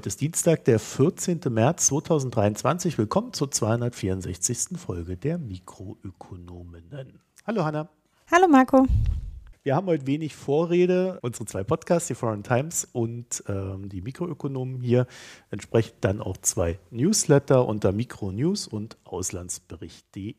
Heute ist Dienstag, der 14. März 2023. Willkommen zur 264. Folge der Mikroökonominnen. Hallo Hanna. Hallo Marco. Wir haben heute wenig Vorrede. Unsere zwei Podcasts, die Foreign Times und ähm, die Mikroökonomen hier. Entsprechend dann auch zwei Newsletter unter Mikronews und Auslandsbericht.de.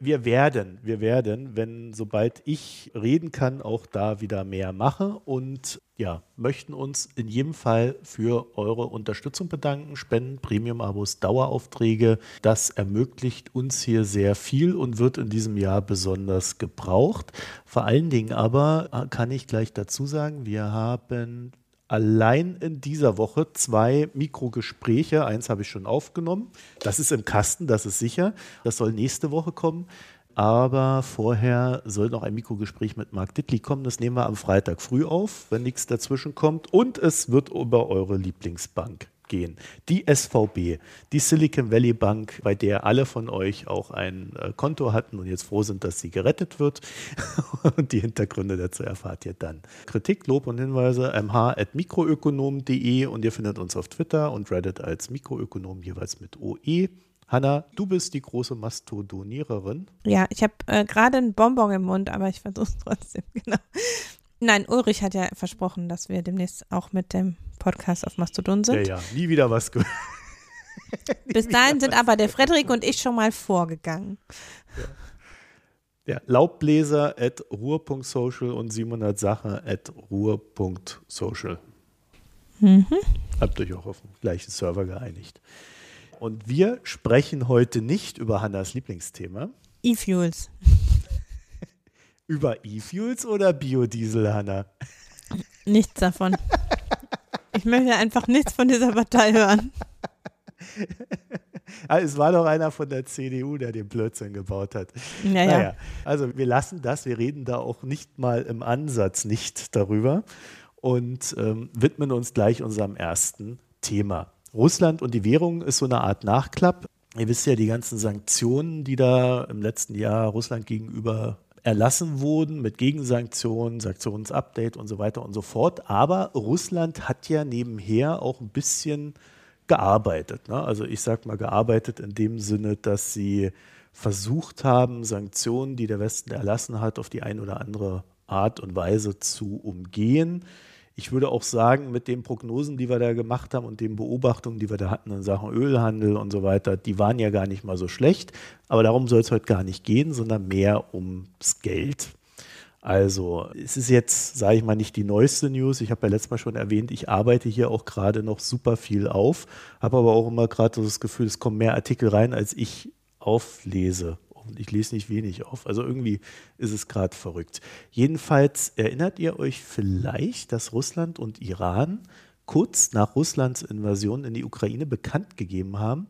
Wir werden, wir werden, wenn sobald ich reden kann, auch da wieder mehr mache und ja, möchten uns in jedem Fall für eure Unterstützung bedanken. Spenden, Premium-Abos, Daueraufträge. Das ermöglicht uns hier sehr viel und wird in diesem Jahr besonders gebraucht. Vor allen Dingen aber äh, kann ich gleich dazu sagen, wir haben allein in dieser Woche zwei Mikrogespräche. Eins habe ich schon aufgenommen. Das ist im Kasten, das ist sicher. Das soll nächste Woche kommen. Aber vorher soll noch ein Mikrogespräch mit Marc Dittli kommen. Das nehmen wir am Freitag früh auf, wenn nichts dazwischen kommt. Und es wird über eure Lieblingsbank gehen. Die SVB, die Silicon Valley Bank, bei der alle von euch auch ein äh, Konto hatten und jetzt froh sind, dass sie gerettet wird. und die Hintergründe dazu erfahrt ihr dann. Kritik, Lob und Hinweise mh.mikroökonom.de und ihr findet uns auf Twitter und Reddit als Mikroökonom jeweils mit OE. Hanna, du bist die große Mastodoniererin. Ja, ich habe äh, gerade einen Bonbon im Mund, aber ich versuche es trotzdem, genau. Nein, Ulrich hat ja versprochen, dass wir demnächst auch mit dem Podcast auf Mastodon sind. Ja, ja, nie wieder was gehört. Bis dahin sind aber der Frederik und ich schon mal vorgegangen. Ja. ja Laubbläser at ruhr.social und 700 Sache at ruhr.social. Mhm. Habt euch auch auf den gleichen Server geeinigt. Und wir sprechen heute nicht über Hannas Lieblingsthema. E-Fuels. Über E-Fuels oder Biodiesel, Hanna? Nichts davon. Ich möchte einfach nichts von dieser Partei hören. Ah, es war doch einer von der CDU, der den Blödsinn gebaut hat. Naja. naja. Also wir lassen das, wir reden da auch nicht mal im Ansatz nicht darüber und ähm, widmen uns gleich unserem ersten Thema. Russland und die Währung ist so eine Art Nachklapp. Ihr wisst ja, die ganzen Sanktionen, die da im letzten Jahr Russland gegenüber erlassen wurden mit Gegensanktionen, Sanktionsupdate und so weiter und so fort. Aber Russland hat ja nebenher auch ein bisschen gearbeitet. Ne? Also ich sage mal gearbeitet in dem Sinne, dass sie versucht haben, Sanktionen, die der Westen erlassen hat, auf die eine oder andere Art und Weise zu umgehen ich würde auch sagen, mit den Prognosen, die wir da gemacht haben und den Beobachtungen, die wir da hatten in Sachen Ölhandel und so weiter, die waren ja gar nicht mal so schlecht. Aber darum soll es heute gar nicht gehen, sondern mehr ums Geld. Also, es ist jetzt, sage ich mal, nicht die neueste News. Ich habe ja letztes Mal schon erwähnt, ich arbeite hier auch gerade noch super viel auf, habe aber auch immer gerade das Gefühl, es kommen mehr Artikel rein, als ich auflese und ich lese nicht wenig auf. Also irgendwie ist es gerade verrückt. Jedenfalls erinnert ihr euch vielleicht, dass Russland und Iran kurz nach Russlands Invasion in die Ukraine bekannt gegeben haben,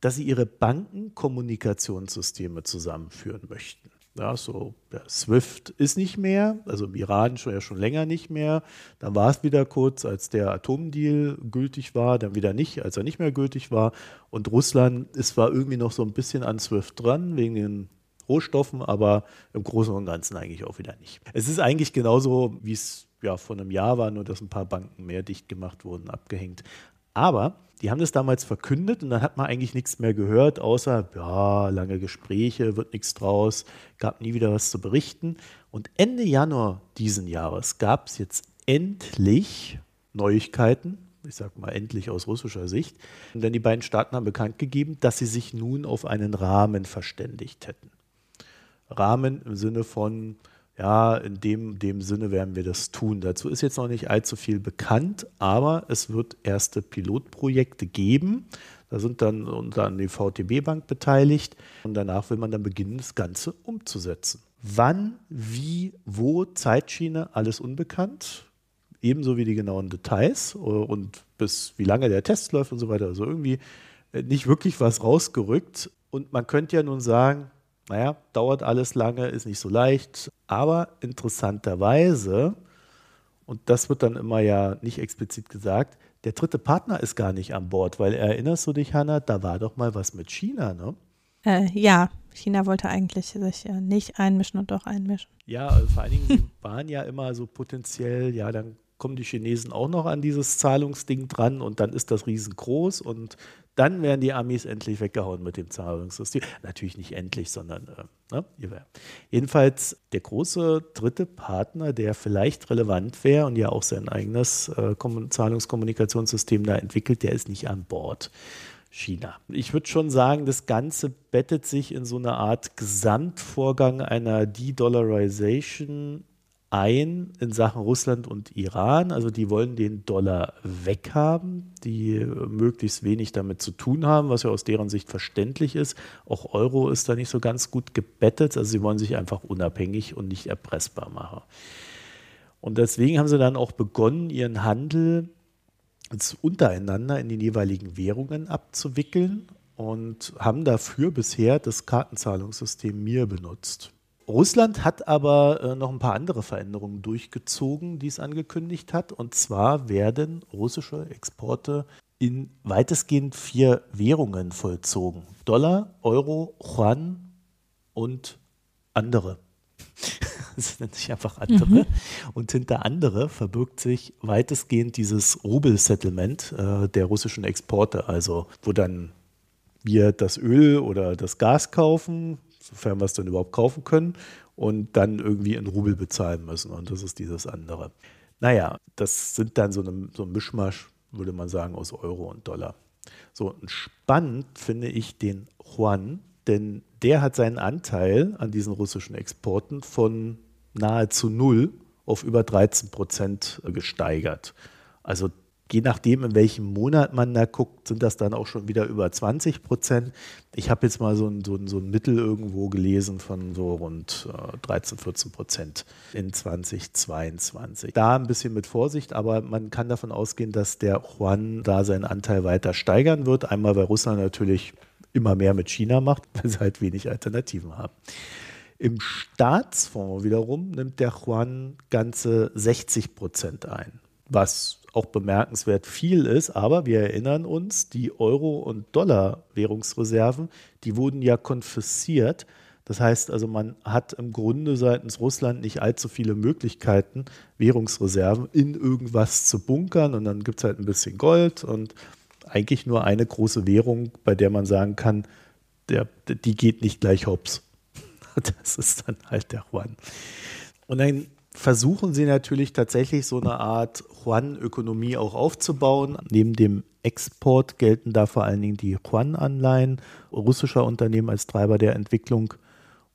dass sie ihre Bankenkommunikationssysteme zusammenführen möchten. Ja, so SWIFT ist nicht mehr, also im Iran schon ja schon länger nicht mehr. Dann war es wieder kurz, als der Atomdeal gültig war, dann wieder nicht, als er nicht mehr gültig war. Und Russland ist zwar irgendwie noch so ein bisschen an SWIFT dran, wegen den Rohstoffen, aber im Großen und Ganzen eigentlich auch wieder nicht. Es ist eigentlich genauso, wie es ja vor einem Jahr war, nur dass ein paar Banken mehr dicht gemacht wurden, abgehängt. Aber die haben das damals verkündet und dann hat man eigentlich nichts mehr gehört, außer, ja, lange Gespräche, wird nichts draus, gab nie wieder was zu berichten. Und Ende Januar diesen Jahres gab es jetzt endlich Neuigkeiten, ich sage mal endlich aus russischer Sicht, denn die beiden Staaten haben bekannt gegeben, dass sie sich nun auf einen Rahmen verständigt hätten. Rahmen im Sinne von, ja, in dem, dem Sinne werden wir das tun. Dazu ist jetzt noch nicht allzu viel bekannt, aber es wird erste Pilotprojekte geben. Da sind dann unter die VTB-Bank beteiligt und danach will man dann beginnen, das Ganze umzusetzen. Wann, wie, wo, Zeitschiene, alles unbekannt. Ebenso wie die genauen Details und bis wie lange der Test läuft und so weiter. Also irgendwie nicht wirklich was rausgerückt. Und man könnte ja nun sagen, naja, dauert alles lange, ist nicht so leicht, aber interessanterweise, und das wird dann immer ja nicht explizit gesagt, der dritte Partner ist gar nicht an Bord, weil erinnerst du dich, Hanna, da war doch mal was mit China, ne? Äh, ja, China wollte eigentlich sich nicht einmischen und doch einmischen. Ja, also vor allen Dingen, waren ja immer so potenziell, ja, dann kommen die Chinesen auch noch an dieses Zahlungsding dran und dann ist das riesengroß und dann werden die Amis endlich weggehauen mit dem Zahlungssystem. Natürlich nicht endlich, sondern äh, ne? jedenfalls der große dritte Partner, der vielleicht relevant wäre und ja auch sein eigenes äh, Zahlungskommunikationssystem da entwickelt, der ist nicht an Bord. China. Ich würde schon sagen, das Ganze bettet sich in so eine Art Gesamtvorgang einer De-Dollarization ein in Sachen Russland und Iran. Also die wollen den Dollar weghaben, die möglichst wenig damit zu tun haben, was ja aus deren Sicht verständlich ist. Auch Euro ist da nicht so ganz gut gebettet. Also sie wollen sich einfach unabhängig und nicht erpressbar machen. Und deswegen haben sie dann auch begonnen, ihren Handel untereinander in den jeweiligen Währungen abzuwickeln und haben dafür bisher das Kartenzahlungssystem Mir benutzt. Russland hat aber äh, noch ein paar andere Veränderungen durchgezogen, die es angekündigt hat. Und zwar werden russische Exporte in weitestgehend vier Währungen vollzogen. Dollar, Euro, Yuan und andere. Das nennt sich einfach andere. Mhm. Und hinter andere verbirgt sich weitestgehend dieses Rubel-Settlement äh, der russischen Exporte. Also, wo dann wir das Öl oder das Gas kaufen, sofern wir es dann überhaupt kaufen können, und dann irgendwie in Rubel bezahlen müssen. Und das ist dieses andere. Naja, das sind dann so, eine, so ein Mischmasch, würde man sagen, aus Euro und Dollar. So, spannend finde ich den Yuan, denn der hat seinen Anteil an diesen russischen Exporten von nahezu null auf über 13 Prozent gesteigert. Also Je nachdem, in welchem Monat man da guckt, sind das dann auch schon wieder über 20 Prozent. Ich habe jetzt mal so ein, so, ein, so ein Mittel irgendwo gelesen von so rund äh, 13, 14 Prozent in 2022. Da ein bisschen mit Vorsicht, aber man kann davon ausgehen, dass der Yuan da seinen Anteil weiter steigern wird. Einmal, weil Russland natürlich immer mehr mit China macht, weil sie halt wenig Alternativen haben. Im Staatsfonds wiederum nimmt der Yuan ganze 60 Prozent ein, was auch bemerkenswert viel ist. Aber wir erinnern uns, die Euro- und Dollar-Währungsreserven, die wurden ja konfisziert. Das heißt also, man hat im Grunde seitens Russland nicht allzu viele Möglichkeiten, Währungsreserven in irgendwas zu bunkern. Und dann gibt es halt ein bisschen Gold und eigentlich nur eine große Währung, bei der man sagen kann, der, die geht nicht gleich hops. Das ist dann halt der Yuan. Und dann versuchen sie natürlich tatsächlich so eine Art Yuan-Ökonomie auch aufzubauen. Neben dem Export gelten da vor allen Dingen die Yuan-Anleihen russischer Unternehmen als Treiber der Entwicklung.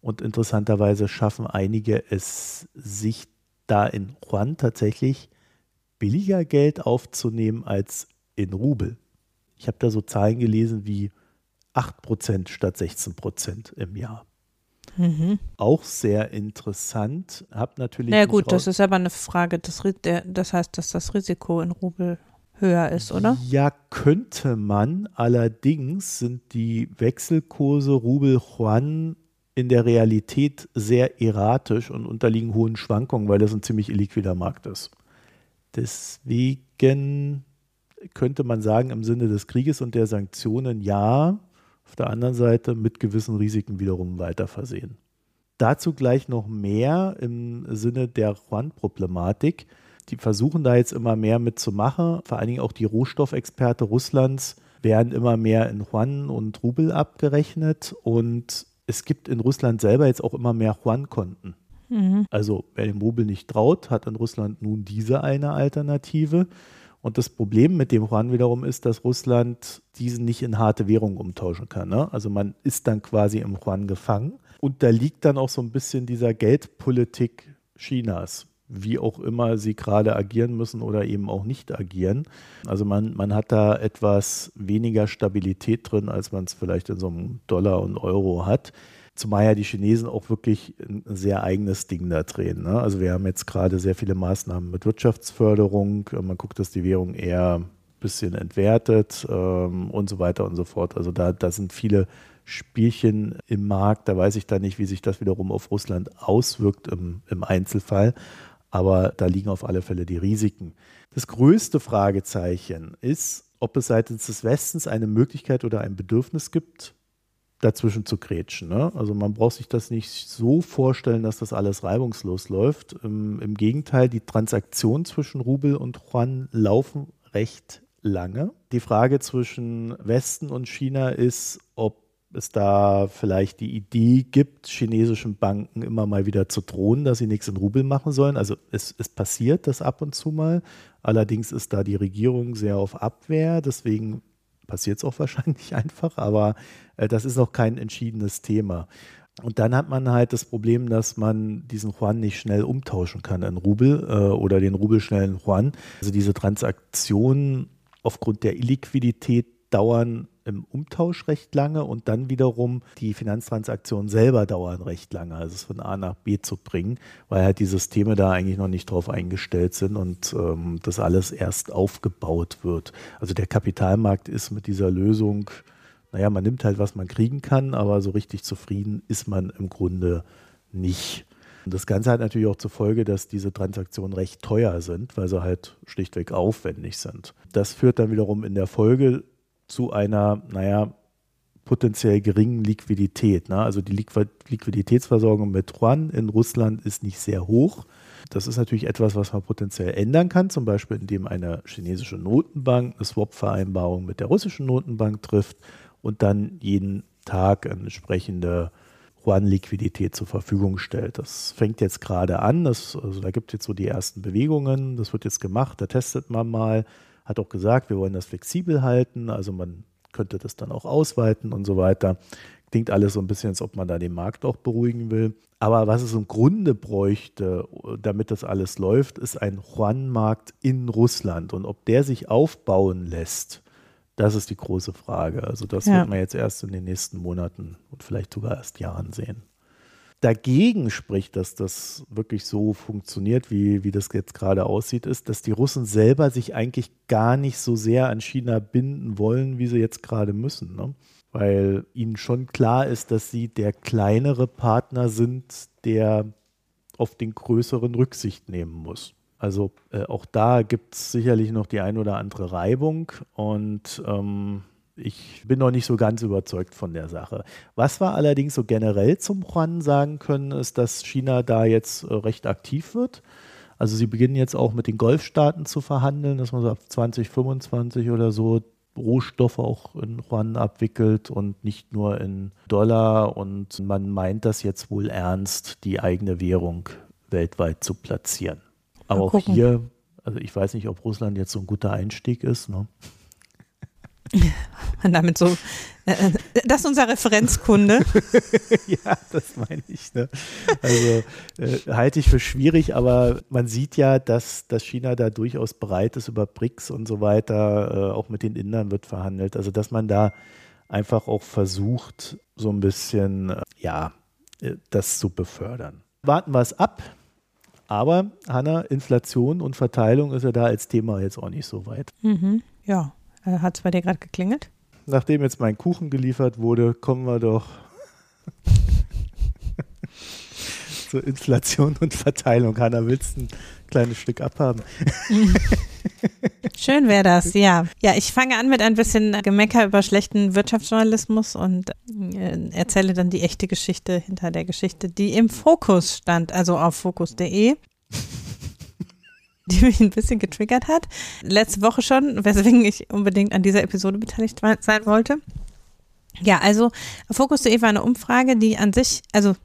Und interessanterweise schaffen einige es, sich da in Yuan tatsächlich billiger Geld aufzunehmen als in Rubel. Ich habe da so Zahlen gelesen wie 8% statt 16% im Jahr. Mhm. Auch sehr interessant. Hab natürlich. Na naja, gut, das ist aber eine Frage. Das, das heißt, dass das Risiko in Rubel höher ist, oder? Ja, könnte man. Allerdings sind die Wechselkurse Rubel-Yuan in der Realität sehr erratisch und unterliegen hohen Schwankungen, weil das ein ziemlich illiquider Markt ist. Deswegen könnte man sagen, im Sinne des Krieges und der Sanktionen ja, auf der anderen Seite mit gewissen Risiken wiederum weiter versehen. Dazu gleich noch mehr im Sinne der Juan-Problematik. Die versuchen da jetzt immer mehr mitzumachen. Vor allen Dingen auch die Rohstoffexperte Russlands werden immer mehr in Juan und Rubel abgerechnet. Und es gibt in Russland selber jetzt auch immer mehr Juan-Konten. Mhm. Also wer dem Rubel nicht traut, hat in Russland nun diese eine Alternative. Und das Problem mit dem Yuan wiederum ist, dass Russland diesen nicht in harte Währung umtauschen kann. Ne? Also man ist dann quasi im Yuan gefangen. Und da liegt dann auch so ein bisschen dieser Geldpolitik Chinas, wie auch immer sie gerade agieren müssen oder eben auch nicht agieren. Also man, man hat da etwas weniger Stabilität drin, als man es vielleicht in so einem Dollar und Euro hat. Zumal ja die Chinesen auch wirklich ein sehr eigenes Ding da drehen. Ne? Also wir haben jetzt gerade sehr viele Maßnahmen mit Wirtschaftsförderung. Man guckt, dass die Währung eher ein bisschen entwertet ähm, und so weiter und so fort. Also da, da sind viele Spielchen im Markt. Da weiß ich da nicht, wie sich das wiederum auf Russland auswirkt im, im Einzelfall. Aber da liegen auf alle Fälle die Risiken. Das größte Fragezeichen ist, ob es seitens des Westens eine Möglichkeit oder ein Bedürfnis gibt, dazwischen zu grätschen. Ne? Also man braucht sich das nicht so vorstellen, dass das alles reibungslos läuft. Im, Im, Gegenteil, die Transaktionen zwischen Rubel und Yuan laufen recht lange. Die Frage zwischen Westen und China ist, ob es da vielleicht die Idee gibt, chinesischen Banken immer mal wieder zu drohen, dass sie nichts in Rubel machen sollen. Also es, es passiert das ab und zu mal. Allerdings ist da die Regierung sehr auf Abwehr. Deswegen passiert es auch wahrscheinlich einfach, aber äh, das ist auch kein entschiedenes Thema. Und dann hat man halt das Problem, dass man diesen Yuan nicht schnell umtauschen kann in Rubel äh, oder den Rubel schnell in Yuan. Also diese Transaktionen aufgrund der Illiquidität dauern im Umtausch recht lange und dann wiederum die Finanztransaktionen selber dauern recht lange, also es von A nach B zu bringen, weil halt die Systeme da eigentlich noch nicht drauf eingestellt sind und ähm, das alles erst aufgebaut wird. Also der Kapitalmarkt ist mit dieser Lösung, naja, man nimmt halt, was man kriegen kann, aber so richtig zufrieden ist man im Grunde nicht. Und das Ganze hat natürlich auch zur Folge, dass diese Transaktionen recht teuer sind, weil sie halt schlichtweg aufwendig sind. Das führt dann wiederum in der Folge zu einer, naja, potenziell geringen Liquidität. Ne? Also die Liquiditätsversorgung mit Yuan in Russland ist nicht sehr hoch. Das ist natürlich etwas, was man potenziell ändern kann, zum Beispiel indem eine chinesische Notenbank eine Swap-Vereinbarung mit der russischen Notenbank trifft und dann jeden Tag eine entsprechende Yuan-Liquidität zur Verfügung stellt. Das fängt jetzt gerade an. Das, also da gibt es jetzt so die ersten Bewegungen. Das wird jetzt gemacht. Da testet man mal hat auch gesagt, wir wollen das flexibel halten, also man könnte das dann auch ausweiten und so weiter. Klingt alles so ein bisschen, als ob man da den Markt auch beruhigen will. Aber was es im Grunde bräuchte, damit das alles läuft, ist ein Yuan-Markt in Russland. Und ob der sich aufbauen lässt, das ist die große Frage. Also das ja. wird man jetzt erst in den nächsten Monaten und vielleicht sogar erst Jahren sehen dagegen spricht, dass das wirklich so funktioniert, wie, wie das jetzt gerade aussieht, ist, dass die Russen selber sich eigentlich gar nicht so sehr an China binden wollen, wie sie jetzt gerade müssen. Ne? Weil ihnen schon klar ist, dass sie der kleinere Partner sind, der auf den größeren Rücksicht nehmen muss. Also äh, auch da gibt es sicherlich noch die ein oder andere Reibung und ähm, ich bin noch nicht so ganz überzeugt von der Sache. Was wir allerdings so generell zum Yuan sagen können, ist, dass China da jetzt äh, recht aktiv wird. Also sie beginnen jetzt auch mit den Golfstaaten zu verhandeln, dass man so ab 2025 oder so Rohstoffe auch in Yuan abwickelt und nicht nur in Dollar. Und man meint das jetzt wohl ernst, die eigene Währung weltweit zu platzieren. Aber auch hier, also ich weiß nicht, ob Russland jetzt so ein guter Einstieg ist. Ne? Und damit so, äh, äh, das ist unser Referenzkunde. ja, das meine ich. Ne? Also äh, halte ich für schwierig, aber man sieht ja, dass, dass China da durchaus bereit ist, über BRICS und so weiter, äh, auch mit den Indern wird verhandelt. Also dass man da einfach auch versucht, so ein bisschen, äh, ja, äh, das zu befördern. Warten wir es ab. Aber, Hanna, Inflation und Verteilung ist ja da als Thema jetzt auch nicht so weit. Mhm, ja. Äh, Hat es bei dir gerade geklingelt? Nachdem jetzt mein Kuchen geliefert wurde, kommen wir doch zur Inflation und Verteilung. Hanna, willst du ein kleines Stück abhaben? Schön wäre das, ja. Ja, ich fange an mit ein bisschen Gemecker über schlechten Wirtschaftsjournalismus und äh, erzähle dann die echte Geschichte hinter der Geschichte, die im Fokus stand, also auf fokus.de. die mich ein bisschen getriggert hat. Letzte Woche schon, weswegen ich unbedingt an dieser Episode beteiligt sein wollte. Ja, also Fokus.de war eine Umfrage, die an sich, also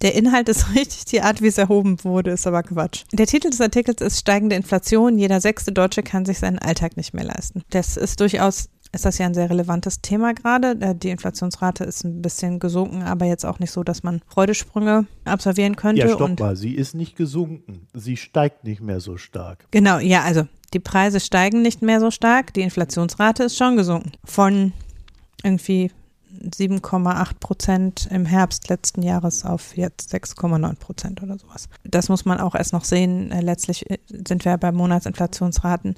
der Inhalt ist richtig, die Art, wie es erhoben wurde, ist aber Quatsch. Der Titel des Artikels ist Steigende Inflation. Jeder sechste Deutsche kann sich seinen Alltag nicht mehr leisten. Das ist durchaus ist das ja ein sehr relevantes Thema gerade. Äh, die Inflationsrate ist ein bisschen gesunken, aber jetzt auch nicht so, dass man Freudesprünge absolvieren könnte. Ja, stopp mal, sie ist nicht gesunken. Sie steigt nicht mehr so stark. Genau, ja, also die Preise steigen nicht mehr so stark. Die Inflationsrate ist schon gesunken. Von irgendwie 7,8 Prozent im Herbst letzten Jahres auf jetzt 6,9 Prozent oder sowas. Das muss man auch erst noch sehen. Äh, letztlich äh, sind wir bei Monatsinflationsraten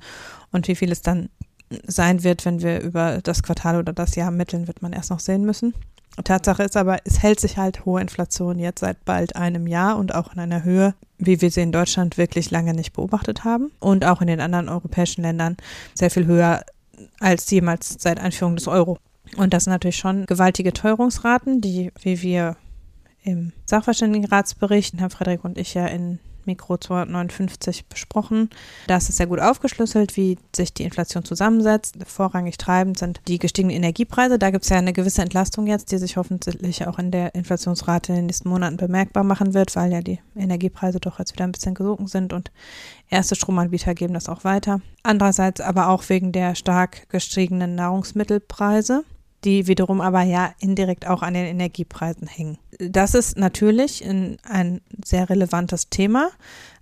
und wie viel es dann sein wird, wenn wir über das Quartal oder das Jahr ermitteln, wird man erst noch sehen müssen. Tatsache ist aber, es hält sich halt hohe Inflation jetzt seit bald einem Jahr und auch in einer Höhe, wie wir sie in Deutschland wirklich lange nicht beobachtet haben und auch in den anderen europäischen Ländern sehr viel höher als jemals seit Einführung des Euro. Und das sind natürlich schon gewaltige Teuerungsraten, die, wie wir im Sachverständigenratsbericht, Herr Frederik und ich ja in Mikro 259 besprochen. Da ist sehr gut aufgeschlüsselt, wie sich die Inflation zusammensetzt. Vorrangig treibend sind die gestiegenen Energiepreise. Da gibt es ja eine gewisse Entlastung jetzt, die sich hoffentlich auch in der Inflationsrate in den nächsten Monaten bemerkbar machen wird, weil ja die Energiepreise doch jetzt wieder ein bisschen gesunken sind und erste Stromanbieter geben das auch weiter. Andererseits aber auch wegen der stark gestiegenen Nahrungsmittelpreise die wiederum aber ja indirekt auch an den Energiepreisen hängen. Das ist natürlich ein, ein sehr relevantes Thema.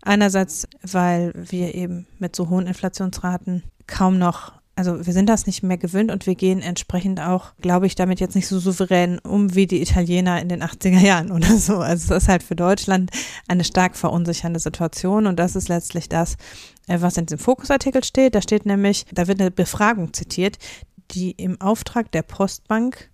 Einerseits, weil wir eben mit so hohen Inflationsraten kaum noch also wir sind das nicht mehr gewöhnt und wir gehen entsprechend auch, glaube ich, damit jetzt nicht so souverän um wie die Italiener in den 80er Jahren oder so. Also es ist halt für Deutschland eine stark verunsichernde Situation und das ist letztlich das, äh, was in diesem Fokusartikel steht. Da steht nämlich, da wird eine Befragung zitiert, die im Auftrag der Postbank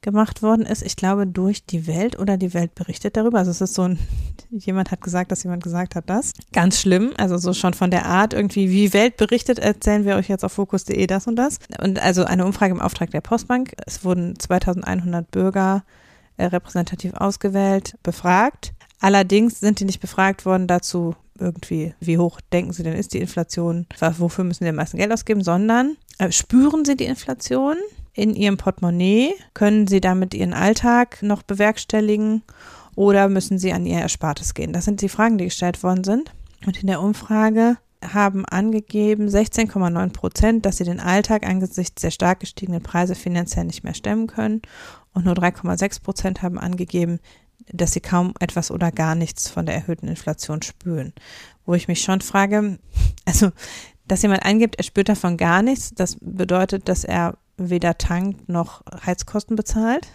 gemacht worden ist. Ich glaube, durch die Welt oder die Welt berichtet darüber. Also es ist so ein, jemand hat gesagt, dass jemand gesagt hat das. Ganz schlimm. Also so schon von der Art irgendwie, wie Welt berichtet, erzählen wir euch jetzt auf fokus.de das und das. Und also eine Umfrage im Auftrag der Postbank. Es wurden 2100 Bürger äh, repräsentativ ausgewählt, befragt. Allerdings sind die nicht befragt worden dazu irgendwie, wie hoch denken sie denn ist die Inflation, wofür müssen sie am meisten Geld ausgeben, sondern spüren sie die Inflation in ihrem Portemonnaie? Können sie damit ihren Alltag noch bewerkstelligen? Oder müssen sie an ihr Erspartes gehen? Das sind die Fragen, die gestellt worden sind. Und in der Umfrage haben angegeben 16,9 Prozent, dass sie den Alltag angesichts der stark gestiegenen Preise finanziell nicht mehr stemmen können. Und nur 3,6 Prozent haben angegeben, dass sie kaum etwas oder gar nichts von der erhöhten Inflation spüren. Wo ich mich schon frage, also dass jemand eingibt, er spürt davon gar nichts, das bedeutet, dass er weder tankt noch Heizkosten bezahlt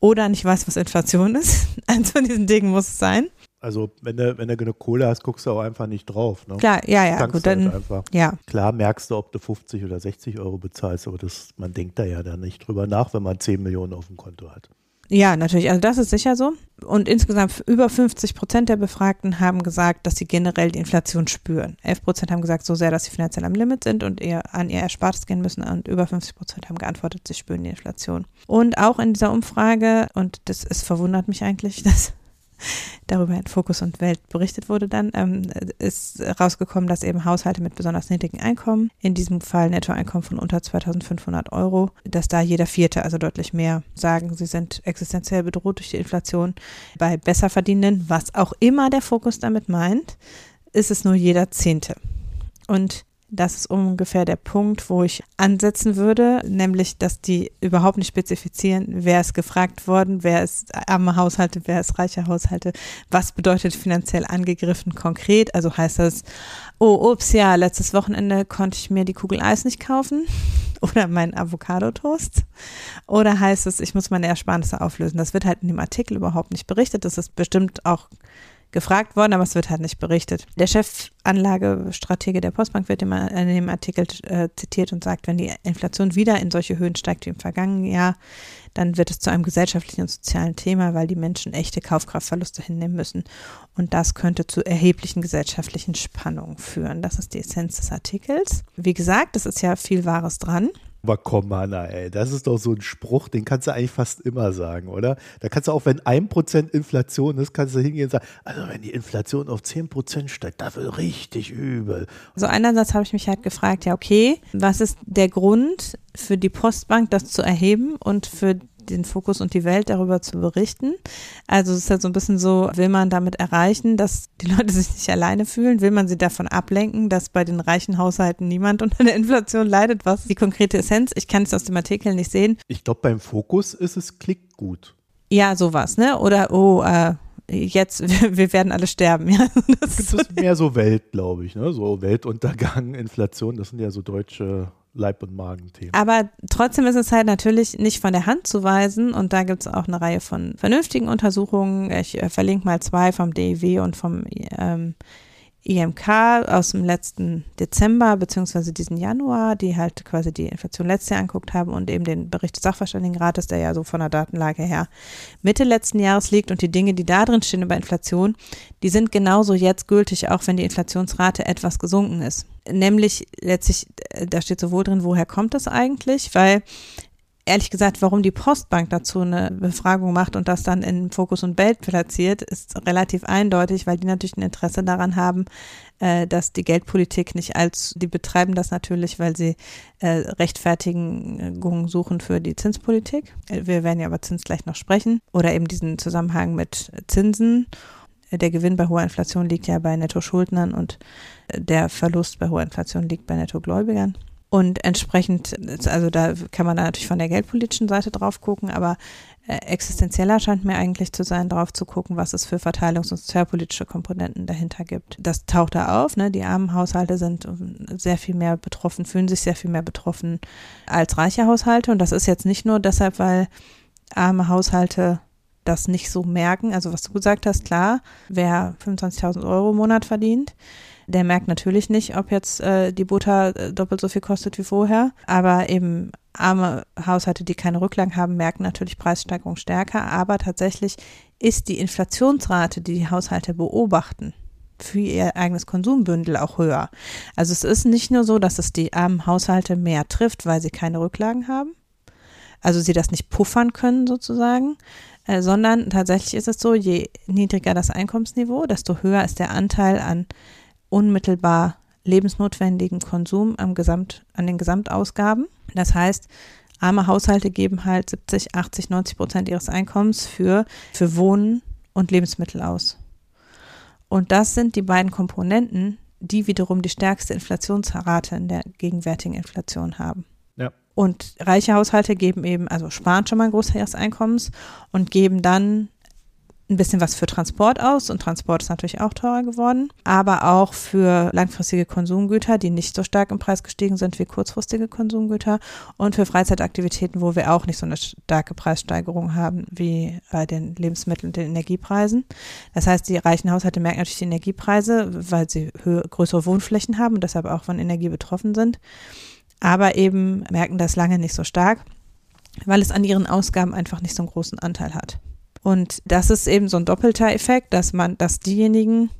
oder nicht weiß, was Inflation ist. Eins von diesen Dingen muss es sein. Also wenn du, wenn du genug Kohle hast, guckst du auch einfach nicht drauf. Ne? Klar, ja, ja, Tankst gut, dann, halt einfach. ja. Klar merkst du, ob du 50 oder 60 Euro bezahlst, aber das, man denkt da ja dann nicht drüber nach, wenn man 10 Millionen auf dem Konto hat. Ja, natürlich. Also das ist sicher so. Und insgesamt über 50 Prozent der Befragten haben gesagt, dass sie generell die Inflation spüren. 11 Prozent haben gesagt, so sehr, dass sie finanziell am Limit sind und eher an ihr Erspartes gehen müssen. Und über 50 Prozent haben geantwortet, sie spüren die Inflation. Und auch in dieser Umfrage, und das ist, verwundert mich eigentlich, dass darüber in Fokus und Welt berichtet wurde dann, ähm, ist rausgekommen, dass eben Haushalte mit besonders niedrigen Einkommen, in diesem Fall Nettoeinkommen von unter 2500 Euro, dass da jeder Vierte, also deutlich mehr, sagen, sie sind existenziell bedroht durch die Inflation. Bei Besserverdienenden, was auch immer der Fokus damit meint, ist es nur jeder Zehnte. Und das ist ungefähr der Punkt, wo ich ansetzen würde, nämlich, dass die überhaupt nicht spezifizieren, wer ist gefragt worden, wer ist arme Haushalte, wer ist reiche Haushalte, was bedeutet finanziell angegriffen konkret. Also heißt das, oh, ups, ja, letztes Wochenende konnte ich mir die Kugel Eis nicht kaufen oder meinen Avocado-Toast. Oder heißt es, ich muss meine Ersparnisse auflösen. Das wird halt in dem Artikel überhaupt nicht berichtet. Das ist bestimmt auch gefragt worden, aber es wird halt nicht berichtet. Der Chefanlagestratege der Postbank wird immer in dem Artikel äh, zitiert und sagt, wenn die Inflation wieder in solche Höhen steigt wie im vergangenen Jahr, dann wird es zu einem gesellschaftlichen und sozialen Thema, weil die Menschen echte Kaufkraftverluste hinnehmen müssen. Und das könnte zu erheblichen gesellschaftlichen Spannungen führen. Das ist die Essenz des Artikels. Wie gesagt, es ist ja viel Wahres dran. Aber komm, Hanna, ey, das ist doch so ein Spruch, den kannst du eigentlich fast immer sagen, oder? Da kannst du auch, wenn ein Prozent Inflation ist, kannst du hingehen und sagen, also wenn die Inflation auf zehn Prozent steigt, da wird richtig übel. So einerseits habe ich mich halt gefragt, ja, okay, was ist der Grund für die Postbank, das zu erheben und für den Fokus und die Welt darüber zu berichten. Also es ist halt so ein bisschen so, will man damit erreichen, dass die Leute sich nicht alleine fühlen? Will man sie davon ablenken, dass bei den reichen Haushalten niemand unter der Inflation leidet? Was ist die konkrete Essenz? Ich kann es aus dem Artikel nicht sehen. Ich glaube, beim Fokus ist es klickt gut. Ja, sowas, ne? Oder, oh, äh, jetzt, wir werden alle sterben. Ja, das ist mehr so Welt, glaube ich, ne? So Weltuntergang, Inflation, das sind ja so deutsche Leib- und Magenthemen. Aber trotzdem ist es halt natürlich nicht von der Hand zu weisen und da gibt es auch eine Reihe von vernünftigen Untersuchungen. Ich äh, verlinke mal zwei vom DIW und vom ähm, IMK aus dem letzten Dezember beziehungsweise diesen Januar, die halt quasi die Inflation letztes Jahr anguckt haben und eben den Bericht des Sachverständigenrates, der ja so von der Datenlage her Mitte letzten Jahres liegt und die Dinge, die da drin stehen über Inflation, die sind genauso jetzt gültig, auch wenn die Inflationsrate etwas gesunken ist. Nämlich letztlich, äh, da steht sowohl drin, woher kommt das eigentlich, weil ehrlich gesagt, warum die Postbank dazu eine Befragung macht und das dann in Fokus und Bild platziert, ist relativ eindeutig, weil die natürlich ein Interesse daran haben, äh, dass die Geldpolitik nicht als, die betreiben das natürlich, weil sie äh, Rechtfertigungen suchen für die Zinspolitik. Wir werden ja über Zins gleich noch sprechen oder eben diesen Zusammenhang mit Zinsen. Der Gewinn bei hoher Inflation liegt ja bei Netto-Schuldnern und der Verlust bei hoher Inflation liegt bei Netto-Gläubigern. Und entsprechend, also da kann man da natürlich von der geldpolitischen Seite drauf gucken, aber äh, existenzieller scheint mir eigentlich zu sein, drauf zu gucken, was es für verteilungs- und sozialpolitische Komponenten dahinter gibt. Das taucht da auf, ne? Die armen Haushalte sind sehr viel mehr betroffen, fühlen sich sehr viel mehr betroffen als reiche Haushalte. Und das ist jetzt nicht nur deshalb, weil arme Haushalte das nicht so merken. Also was du gesagt hast, klar, wer 25.000 Euro im Monat verdient, der merkt natürlich nicht, ob jetzt äh, die Butter äh, doppelt so viel kostet wie vorher. Aber eben arme Haushalte, die keine Rücklagen haben, merken natürlich Preissteigerung stärker. Aber tatsächlich ist die Inflationsrate, die die Haushalte beobachten, für ihr eigenes Konsumbündel auch höher. Also es ist nicht nur so, dass es die armen Haushalte mehr trifft, weil sie keine Rücklagen haben, also sie das nicht puffern können sozusagen, äh, sondern tatsächlich ist es so, je niedriger das Einkommensniveau, desto höher ist der Anteil an unmittelbar lebensnotwendigen Konsum am Gesamt, an den Gesamtausgaben. Das heißt, arme Haushalte geben halt 70, 80, 90 Prozent ihres Einkommens für, für Wohnen und Lebensmittel aus. Und das sind die beiden Komponenten, die wiederum die stärkste Inflationsrate in der gegenwärtigen Inflation haben. Ja. Und reiche Haushalte geben eben, also sparen schon mal einen Großteil ihres Einkommens und geben dann ein bisschen was für Transport aus und Transport ist natürlich auch teurer geworden, aber auch für langfristige Konsumgüter, die nicht so stark im Preis gestiegen sind wie kurzfristige Konsumgüter und für Freizeitaktivitäten, wo wir auch nicht so eine starke Preissteigerung haben wie bei den Lebensmitteln und den Energiepreisen. Das heißt, die reichen Haushalte merken natürlich die Energiepreise, weil sie größere Wohnflächen haben und deshalb auch von Energie betroffen sind, aber eben merken das lange nicht so stark, weil es an ihren Ausgaben einfach nicht so einen großen Anteil hat. Und das ist eben so ein doppelter Effekt, dass man, dass diejenigen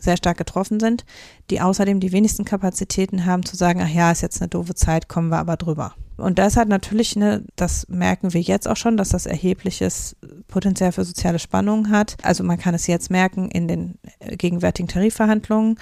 sehr stark getroffen sind, die außerdem die wenigsten Kapazitäten haben zu sagen, ach ja, ist jetzt eine doofe Zeit, kommen wir aber drüber. Und das hat natürlich eine, das merken wir jetzt auch schon, dass das erhebliches Potenzial für soziale Spannungen hat. Also man kann es jetzt merken in den äh, gegenwärtigen Tarifverhandlungen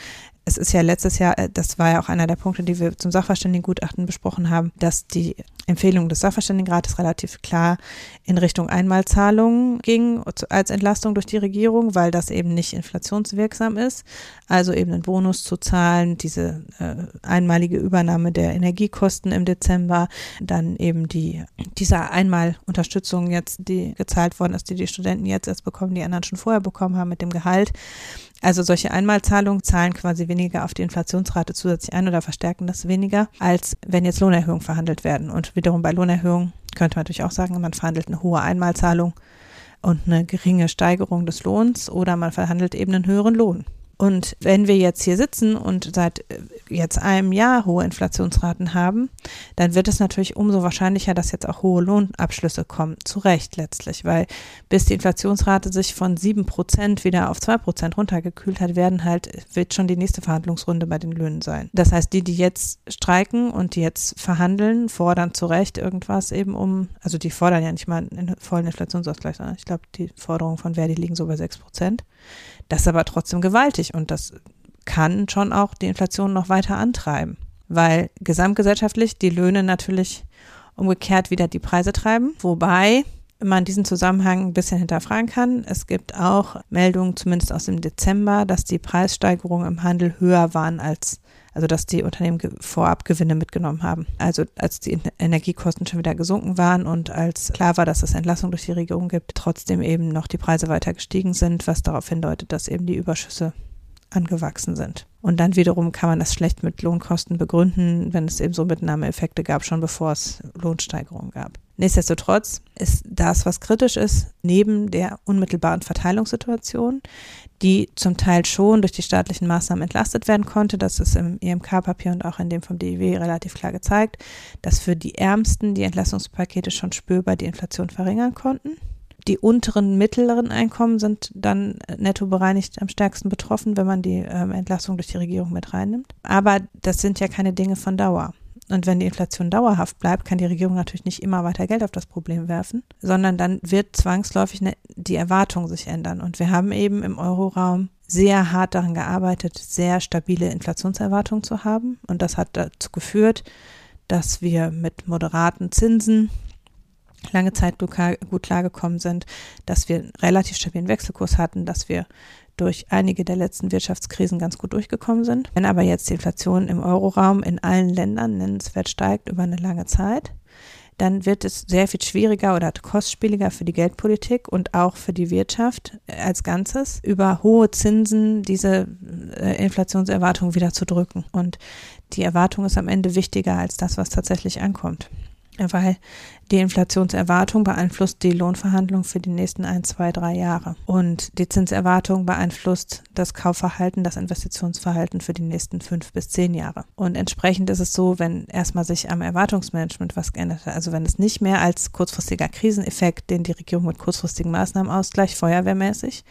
es ist ja letztes Jahr, äh, das war ja auch einer der Punkte, die wir zum Sachverständigengutachten besprochen haben, dass die Empfehlung des Sachverständigenrates relativ klar in Richtung Einmalzahlungen ging als Entlastung durch die Regierung, weil das eben nicht inflationswirksam ist. Also eben einen Bonus zu zahlen, diese äh, einmalige Übernahme der Energiekosten im Dezember, dann eben die, diese Einmalunterstützung jetzt, die gezahlt worden ist, die die Studenten jetzt erst bekommen, die anderen schon vorher bekommen haben mit dem Gehalt. Also solche Einmalzahlungen zahlen quasi weniger auf die Inflationsrate zusätzlich ein oder verstärken das weniger, als wenn jetzt Lohnerhöhungen verhandelt werden. Und wiederum bei Lohnerhöhungen könnte man natürlich auch sagen, man verhandelt eine hohe Einmalzahlung und eine geringe Steigerung des Lohns oder man verhandelt eben einen höheren Lohn. Und wenn wir jetzt hier sitzen und seit äh, jetzt einem Jahr hohe Inflationsraten haben, dann wird es natürlich umso wahrscheinlicher, dass jetzt auch hohe Lohnabschlüsse kommen. Zu Recht letztlich, weil bis die Inflationsrate sich von sieben Prozent wieder auf zwei Prozent runtergekühlt hat, werden halt, wird schon die nächste Verhandlungsrunde bei den Löhnen sein. Das heißt, die, die jetzt streiken und die jetzt verhandeln, fordern zu Recht irgendwas eben um, also die fordern ja nicht mal einen vollen Inflationsausgleich, sondern ich glaube, die Forderungen von Verdi liegen so bei sechs Prozent. Das ist aber trotzdem gewaltig und das kann schon auch die Inflation noch weiter antreiben, weil gesamtgesellschaftlich die Löhne natürlich umgekehrt wieder die Preise treiben, wobei man diesen Zusammenhang ein bisschen hinterfragen kann. Es gibt auch Meldungen, zumindest aus dem Dezember, dass die Preissteigerungen im Handel höher waren als, also dass die Unternehmen vorab Gewinne mitgenommen haben. Also als die Energiekosten schon wieder gesunken waren und als klar war, dass es Entlassung durch die Regierung gibt, trotzdem eben noch die Preise weiter gestiegen sind, was darauf hindeutet, dass eben die Überschüsse angewachsen sind. Und dann wiederum kann man das schlecht mit Lohnkosten begründen, wenn es eben so Mitnahmeeffekte gab, schon bevor es Lohnsteigerungen gab. Nichtsdestotrotz ist das, was kritisch ist, neben der unmittelbaren Verteilungssituation, die zum Teil schon durch die staatlichen Maßnahmen entlastet werden konnte. Das ist im EMK-Papier und auch in dem vom DIW relativ klar gezeigt, dass für die Ärmsten die Entlastungspakete schon spürbar die Inflation verringern konnten. Die unteren mittleren Einkommen sind dann netto bereinigt am stärksten betroffen, wenn man die ähm, Entlastung durch die Regierung mit reinnimmt. Aber das sind ja keine Dinge von Dauer. Und wenn die Inflation dauerhaft bleibt, kann die Regierung natürlich nicht immer weiter Geld auf das Problem werfen, sondern dann wird zwangsläufig eine, die Erwartung sich ändern. Und wir haben eben im Euroraum sehr hart daran gearbeitet, sehr stabile Inflationserwartungen zu haben. Und das hat dazu geführt, dass wir mit moderaten Zinsen lange Zeit gut klargekommen sind, dass wir einen relativ stabilen Wechselkurs hatten, dass wir durch einige der letzten Wirtschaftskrisen ganz gut durchgekommen sind. Wenn aber jetzt die Inflation im Euroraum in allen Ländern nennenswert steigt über eine lange Zeit, dann wird es sehr viel schwieriger oder kostspieliger für die Geldpolitik und auch für die Wirtschaft als Ganzes, über hohe Zinsen diese äh, Inflationserwartung wieder zu drücken. Und die Erwartung ist am Ende wichtiger als das, was tatsächlich ankommt weil die Inflationserwartung beeinflusst die Lohnverhandlungen für die nächsten ein, zwei, drei Jahre. Und die Zinserwartung beeinflusst das Kaufverhalten, das Investitionsverhalten für die nächsten fünf bis zehn Jahre. Und entsprechend ist es so, wenn erstmal sich am Erwartungsmanagement was geändert hat, also wenn es nicht mehr als kurzfristiger Kriseneffekt, den die Regierung mit kurzfristigen Maßnahmen ausgleicht, feuerwehrmäßig,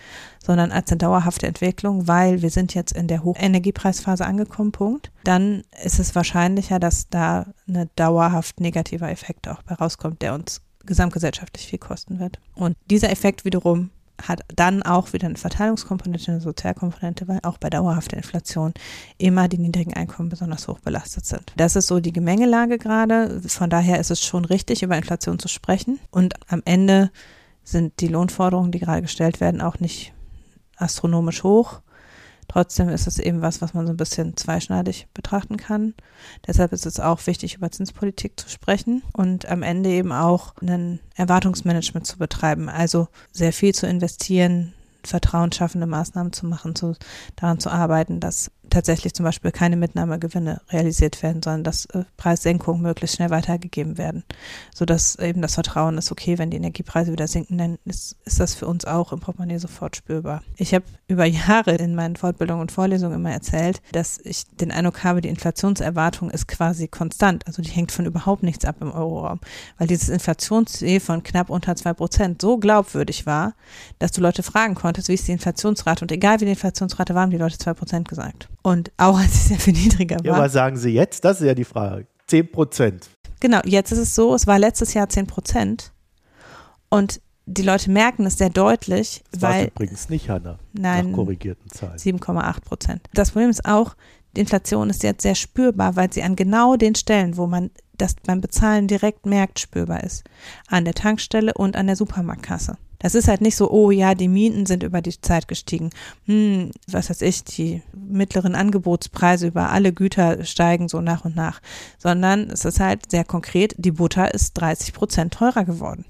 sondern als eine dauerhafte Entwicklung, weil wir sind jetzt in der Hochenergiepreisphase angekommen, Punkt, dann ist es wahrscheinlicher, dass da eine dauerhaft negativer Effekt auch bei rauskommt, der uns gesamtgesellschaftlich viel kosten wird. Und dieser Effekt wiederum hat dann auch wieder eine Verteilungskomponente, eine Sozialkomponente, weil auch bei dauerhafter Inflation immer die niedrigen Einkommen besonders hoch belastet sind. Das ist so die Gemengelage gerade. Von daher ist es schon richtig, über Inflation zu sprechen. Und am Ende sind die Lohnforderungen, die gerade gestellt werden, auch nicht astronomisch hoch. Trotzdem ist es eben was, was man so ein bisschen zweischneidig betrachten kann. Deshalb ist es auch wichtig, über Zinspolitik zu sprechen und am Ende eben auch ein Erwartungsmanagement zu betreiben. Also sehr viel zu investieren, vertrauensschaffende Maßnahmen zu machen, zu, daran zu arbeiten, dass tatsächlich zum Beispiel keine Mitnahmegewinne realisiert werden, sondern dass äh, Preissenkungen möglichst schnell weitergegeben werden, sodass eben das Vertrauen ist, okay, wenn die Energiepreise wieder sinken, dann ist, ist das für uns auch im Portemonnaie sofort spürbar. Ich habe über Jahre in meinen Fortbildungen und Vorlesungen immer erzählt, dass ich den Eindruck habe, die Inflationserwartung ist quasi konstant, also die hängt von überhaupt nichts ab im Euroraum, weil dieses Inflationsziel von knapp unter zwei Prozent so glaubwürdig war, dass du Leute fragen konntest, wie ist die Inflationsrate und egal wie die Inflationsrate war, haben die Leute zwei Prozent gesagt. Und auch als es sehr viel niedriger war. Ja, was sagen Sie jetzt? Das ist ja die Frage. 10 Prozent. Genau, jetzt ist es so, es war letztes Jahr 10 Prozent. Und die Leute merken es sehr deutlich, das weil. übrigens nicht, Hanna. Nein. Nach korrigierten Zahlen. 7,8 Prozent. Das Problem ist auch, die Inflation ist jetzt sehr spürbar, weil sie an genau den Stellen, wo man das beim Bezahlen direkt merkt, spürbar ist. An der Tankstelle und an der Supermarktkasse. Das ist halt nicht so, oh ja, die Mieten sind über die Zeit gestiegen. Hm, was weiß ich, die mittleren Angebotspreise über alle Güter steigen so nach und nach. Sondern es ist halt sehr konkret, die Butter ist 30 Prozent teurer geworden.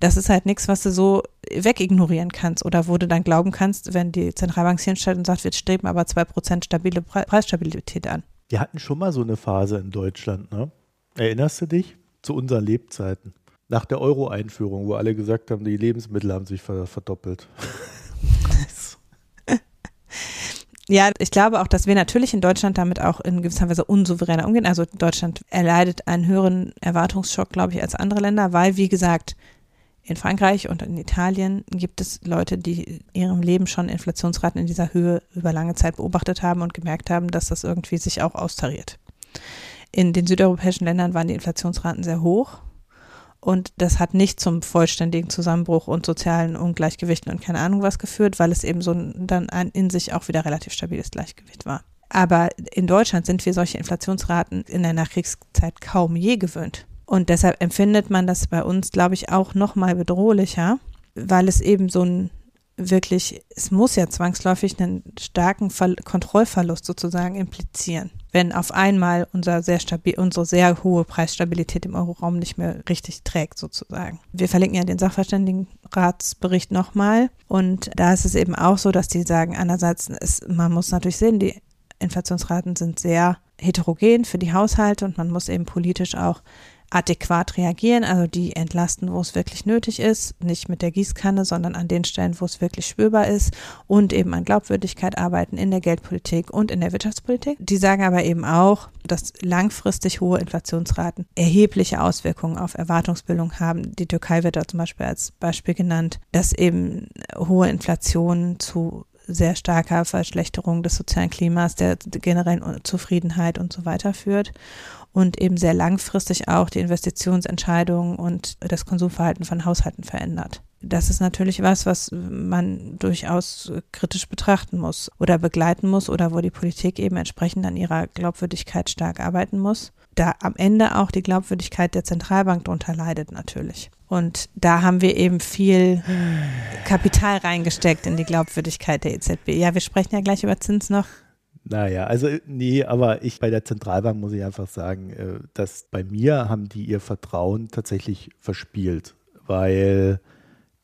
Das ist halt nichts, was du so wegignorieren kannst oder wo du dann glauben kannst, wenn die Zentralbank hier hinstellt und sagt, wir streben aber zwei Prozent stabile Pre Preisstabilität an. Wir hatten schon mal so eine Phase in Deutschland, ne? Erinnerst du dich? Zu unseren Lebzeiten nach der Euro-Einführung, wo alle gesagt haben, die Lebensmittel haben sich verdoppelt. Ja, ich glaube auch, dass wir natürlich in Deutschland damit auch in gewisser Weise unsouveräner umgehen. Also Deutschland erleidet einen höheren Erwartungsschock, glaube ich, als andere Länder, weil, wie gesagt, in Frankreich und in Italien gibt es Leute, die in ihrem Leben schon Inflationsraten in dieser Höhe über lange Zeit beobachtet haben und gemerkt haben, dass das irgendwie sich auch austariert. In den südeuropäischen Ländern waren die Inflationsraten sehr hoch und das hat nicht zum vollständigen Zusammenbruch und sozialen Ungleichgewichten und keine Ahnung was geführt, weil es eben so dann ein in sich auch wieder relativ stabiles Gleichgewicht war. Aber in Deutschland sind wir solche Inflationsraten in der Nachkriegszeit kaum je gewöhnt. Und deshalb empfindet man das bei uns, glaube ich, auch noch mal bedrohlicher, weil es eben so ein wirklich, es muss ja zwangsläufig einen starken Ver Kontrollverlust sozusagen implizieren wenn auf einmal unser sehr stabil, unsere sehr hohe Preisstabilität im Euroraum nicht mehr richtig trägt, sozusagen. Wir verlinken ja den Sachverständigenratsbericht nochmal und da ist es eben auch so, dass die sagen, einerseits, ist, man muss natürlich sehen, die Inflationsraten sind sehr heterogen für die Haushalte und man muss eben politisch auch adäquat reagieren, also die entlasten, wo es wirklich nötig ist, nicht mit der Gießkanne, sondern an den Stellen, wo es wirklich spürbar ist und eben an Glaubwürdigkeit arbeiten in der Geldpolitik und in der Wirtschaftspolitik. Die sagen aber eben auch, dass langfristig hohe Inflationsraten erhebliche Auswirkungen auf Erwartungsbildung haben. Die Türkei wird da zum Beispiel als Beispiel genannt, dass eben hohe Inflation zu sehr starker Verschlechterung des sozialen Klimas, der generellen Zufriedenheit und so weiter führt. Und eben sehr langfristig auch die Investitionsentscheidungen und das Konsumverhalten von Haushalten verändert. Das ist natürlich was, was man durchaus kritisch betrachten muss oder begleiten muss oder wo die Politik eben entsprechend an ihrer Glaubwürdigkeit stark arbeiten muss. Da am Ende auch die Glaubwürdigkeit der Zentralbank darunter leidet natürlich. Und da haben wir eben viel Kapital reingesteckt in die Glaubwürdigkeit der EZB. Ja, wir sprechen ja gleich über Zins noch. Naja, also nee, aber ich bei der Zentralbank muss ich einfach sagen, äh, dass bei mir haben die ihr Vertrauen tatsächlich verspielt, weil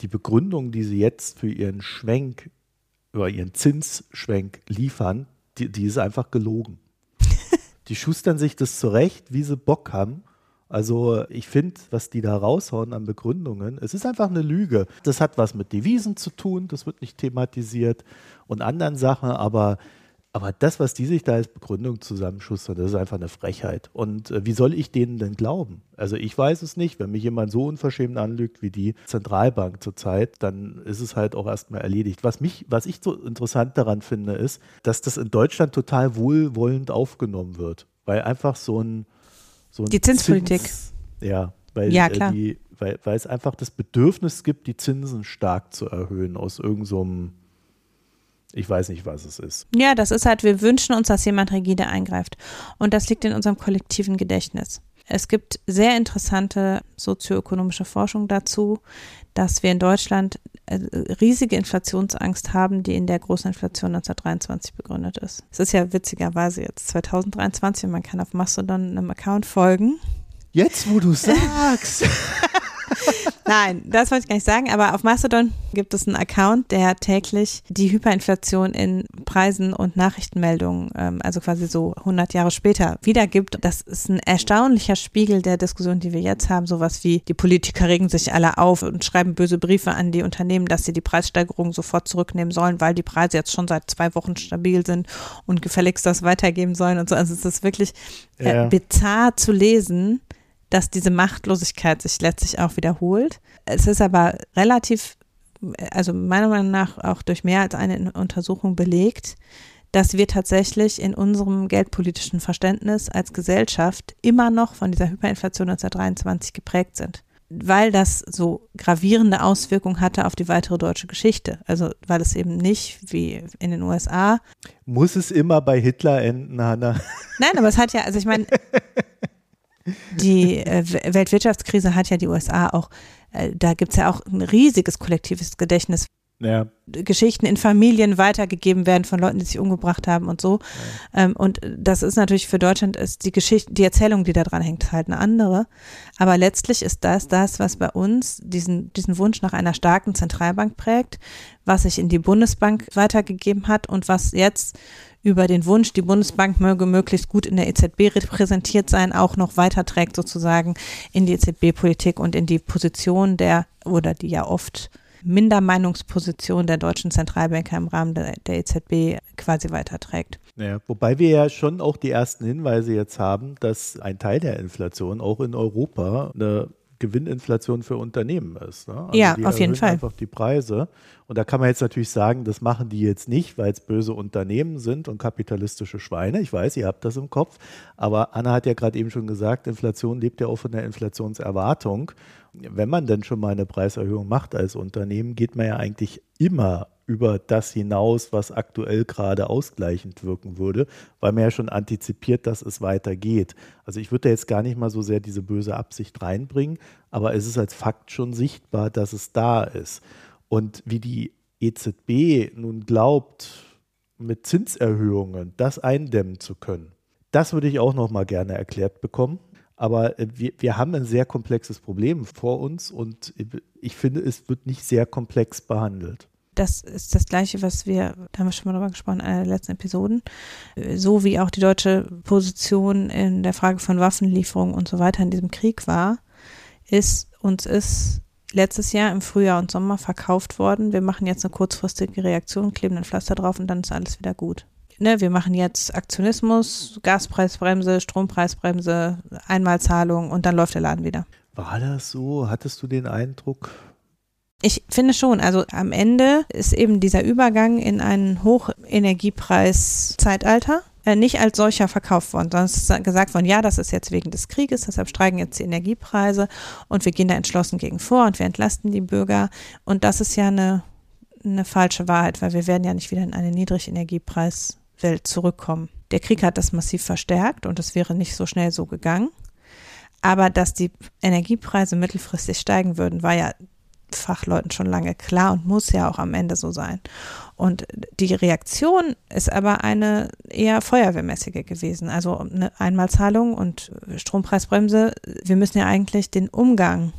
die Begründung, die sie jetzt für ihren Schwenk, über ihren Zinsschwenk liefern, die, die ist einfach gelogen. die schustern sich das zurecht, wie sie Bock haben. Also ich finde, was die da raushauen an Begründungen, es ist einfach eine Lüge. Das hat was mit Devisen zu tun, das wird nicht thematisiert und anderen Sachen, aber aber das, was die sich da als Begründung zusammenschustern, das ist einfach eine Frechheit. Und äh, wie soll ich denen denn glauben? Also ich weiß es nicht. Wenn mich jemand so unverschämt anlügt wie die Zentralbank zurzeit, dann ist es halt auch erstmal erledigt. Was mich, was ich so interessant daran finde, ist, dass das in Deutschland total wohlwollend aufgenommen wird. Weil einfach so ein, so ein Die Zinspolitik. Zins, ja, weil, ja, äh, klar. die, weil, weil es einfach das Bedürfnis gibt, die Zinsen stark zu erhöhen aus irgendeinem so ich weiß nicht, was es ist. Ja, das ist halt, wir wünschen uns, dass jemand rigide eingreift. Und das liegt in unserem kollektiven Gedächtnis. Es gibt sehr interessante sozioökonomische Forschung dazu, dass wir in Deutschland äh, riesige Inflationsangst haben, die in der großen Inflation 1923 begründet ist. Es ist ja witzigerweise jetzt 2023 und man kann auf Mastodon einem Account folgen. Jetzt, wo du sagst. Nein, das wollte ich gar nicht sagen, aber auf Mastodon gibt es einen Account, der täglich die Hyperinflation in Preisen und Nachrichtenmeldungen, ähm, also quasi so 100 Jahre später, wiedergibt. Das ist ein erstaunlicher Spiegel der Diskussion, die wir jetzt haben. Sowas wie, die Politiker regen sich alle auf und schreiben böse Briefe an die Unternehmen, dass sie die Preissteigerung sofort zurücknehmen sollen, weil die Preise jetzt schon seit zwei Wochen stabil sind und gefälligst das weitergeben sollen und so. Also es ist wirklich äh, Ja. bizarr zu lesen dass diese Machtlosigkeit sich letztlich auch wiederholt. Es ist aber relativ, also meiner Meinung nach auch durch mehr als eine Untersuchung belegt, dass wir tatsächlich in unserem geldpolitischen Verständnis als Gesellschaft immer noch von dieser Hyperinflation 1923 geprägt sind. Weil das so gravierende Auswirkungen hatte auf die weitere deutsche Geschichte. Also weil es eben nicht wie in den USA. Muss es immer bei Hitler enden, Hanna? Nein, aber es hat ja, also ich meine, die äh, Weltwirtschaftskrise hat ja die USA auch, äh, da gibt es ja auch ein riesiges kollektives Gedächtnis. Ja. Geschichten in Familien weitergegeben werden von Leuten, die sich umgebracht haben und so. Ja. Ähm, und das ist natürlich für Deutschland ist die Geschichte, die Erzählung, die da dran hängt, halt eine andere. Aber letztlich ist das das, was bei uns diesen, diesen Wunsch nach einer starken Zentralbank prägt, was sich in die Bundesbank weitergegeben hat und was jetzt über den Wunsch, die Bundesbank möge möglichst gut in der EZB repräsentiert sein, auch noch weiterträgt sozusagen in die EZB-Politik und in die Position der, oder die ja oft Mindermeinungsposition der deutschen Zentralbanker im Rahmen der, der EZB quasi weiterträgt. Ja, wobei wir ja schon auch die ersten Hinweise jetzt haben, dass ein Teil der Inflation auch in Europa eine Gewinninflation für Unternehmen ist. Ne? Also ja, auf jeden Fall. Einfach die Preise. Und da kann man jetzt natürlich sagen, das machen die jetzt nicht, weil es böse Unternehmen sind und kapitalistische Schweine. Ich weiß, ihr habt das im Kopf. Aber Anna hat ja gerade eben schon gesagt, Inflation lebt ja auch von der Inflationserwartung. Wenn man denn schon mal eine Preiserhöhung macht als Unternehmen, geht man ja eigentlich immer über das hinaus, was aktuell gerade ausgleichend wirken würde, weil man ja schon antizipiert, dass es weitergeht. Also ich würde jetzt gar nicht mal so sehr diese böse Absicht reinbringen, aber es ist als Fakt schon sichtbar, dass es da ist. Und wie die EZB nun glaubt, mit Zinserhöhungen das eindämmen zu können, das würde ich auch noch mal gerne erklärt bekommen. Aber wir, wir haben ein sehr komplexes Problem vor uns und ich finde, es wird nicht sehr komplex behandelt das ist das Gleiche, was wir, da haben wir schon mal drüber gesprochen, in einer der letzten Episoden, so wie auch die deutsche Position in der Frage von Waffenlieferungen und so weiter in diesem Krieg war, ist, uns ist letztes Jahr im Frühjahr und Sommer verkauft worden, wir machen jetzt eine kurzfristige Reaktion, kleben ein Pflaster drauf und dann ist alles wieder gut. Ne, wir machen jetzt Aktionismus, Gaspreisbremse, Strompreisbremse, Einmalzahlung und dann läuft der Laden wieder. War das so? Hattest du den Eindruck? Ich finde schon, also am Ende ist eben dieser Übergang in ein Hochenergiepreis-Zeitalter äh, nicht als solcher verkauft worden, sondern es ist gesagt worden, ja, das ist jetzt wegen des Krieges, deshalb steigen jetzt die Energiepreise und wir gehen da entschlossen gegen vor und wir entlasten die Bürger. Und das ist ja eine, eine falsche Wahrheit, weil wir werden ja nicht wieder in eine Niedrigenergiepreiswelt zurückkommen. Der Krieg hat das massiv verstärkt und es wäre nicht so schnell so gegangen. Aber dass die Energiepreise mittelfristig steigen würden, war ja Fachleuten schon lange klar und muss ja auch am Ende so sein. Und die Reaktion ist aber eine eher feuerwehrmäßige gewesen. Also eine Einmalzahlung und Strompreisbremse. Wir müssen ja eigentlich den Umgang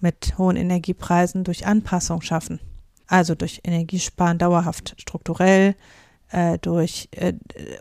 mit hohen Energiepreisen durch Anpassung schaffen. Also durch Energiesparen dauerhaft strukturell, äh, durch äh,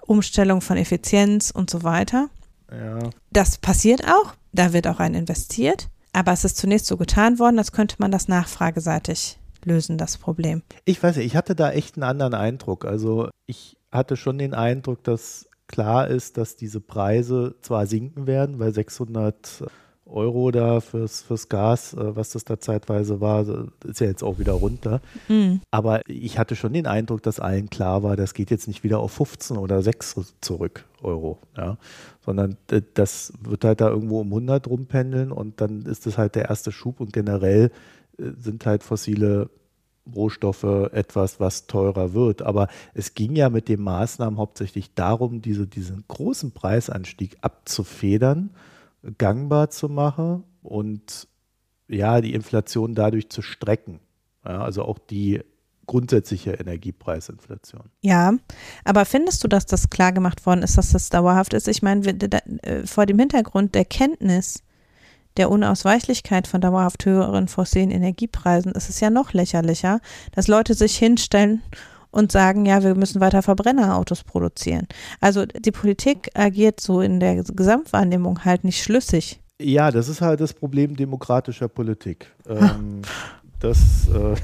Umstellung von Effizienz und so weiter. Ja. Das passiert auch. Da wird auch rein investiert. Aber es ist zunächst so getan worden, als könnte man das nachfrageseitig lösen, das Problem. Ich weiß nicht, ich hatte da echt einen anderen Eindruck. Also ich hatte schon den Eindruck, dass klar ist, dass diese Preise zwar sinken werden, weil 600 Euro da fürs, fürs Gas, äh, was das da zeitweise war, ist ja jetzt auch wieder runter. Mhm. Aber ich hatte schon den Eindruck, dass allen klar war, das geht jetzt nicht wieder auf 15 oder 6 zurück Euro, ja, sondern das wird halt da irgendwo um 100 rumpendeln und dann ist das halt der erste Schub und generell äh, sind halt fossile Rohstoffe etwas, was teurer wird. Aber es ging ja mit den Maßnahmen hauptsächlich darum, diese, diesen großen Preisanstieg abzufedern gangbar zu machen und ja, die Inflation dadurch zu strecken. Ja, also auch die grundsätzliche Energiepreisinflation. Ja, aber findest du, dass das klar gemacht worden ist, dass das dauerhaft ist? Ich meine, äh, vor dem Hintergrund der Kenntnis der Unausweichlichkeit von dauerhaft höheren fossilen Energiepreisen ist es ja noch lächerlicher, dass Leute sich hinstellen und sagen, ja, wir müssen weiter Verbrennerautos produzieren. Also die Politik agiert so in der Gesamtwahrnehmung halt nicht schlüssig. Ja, das ist halt das Problem demokratischer Politik. Ähm, das, äh,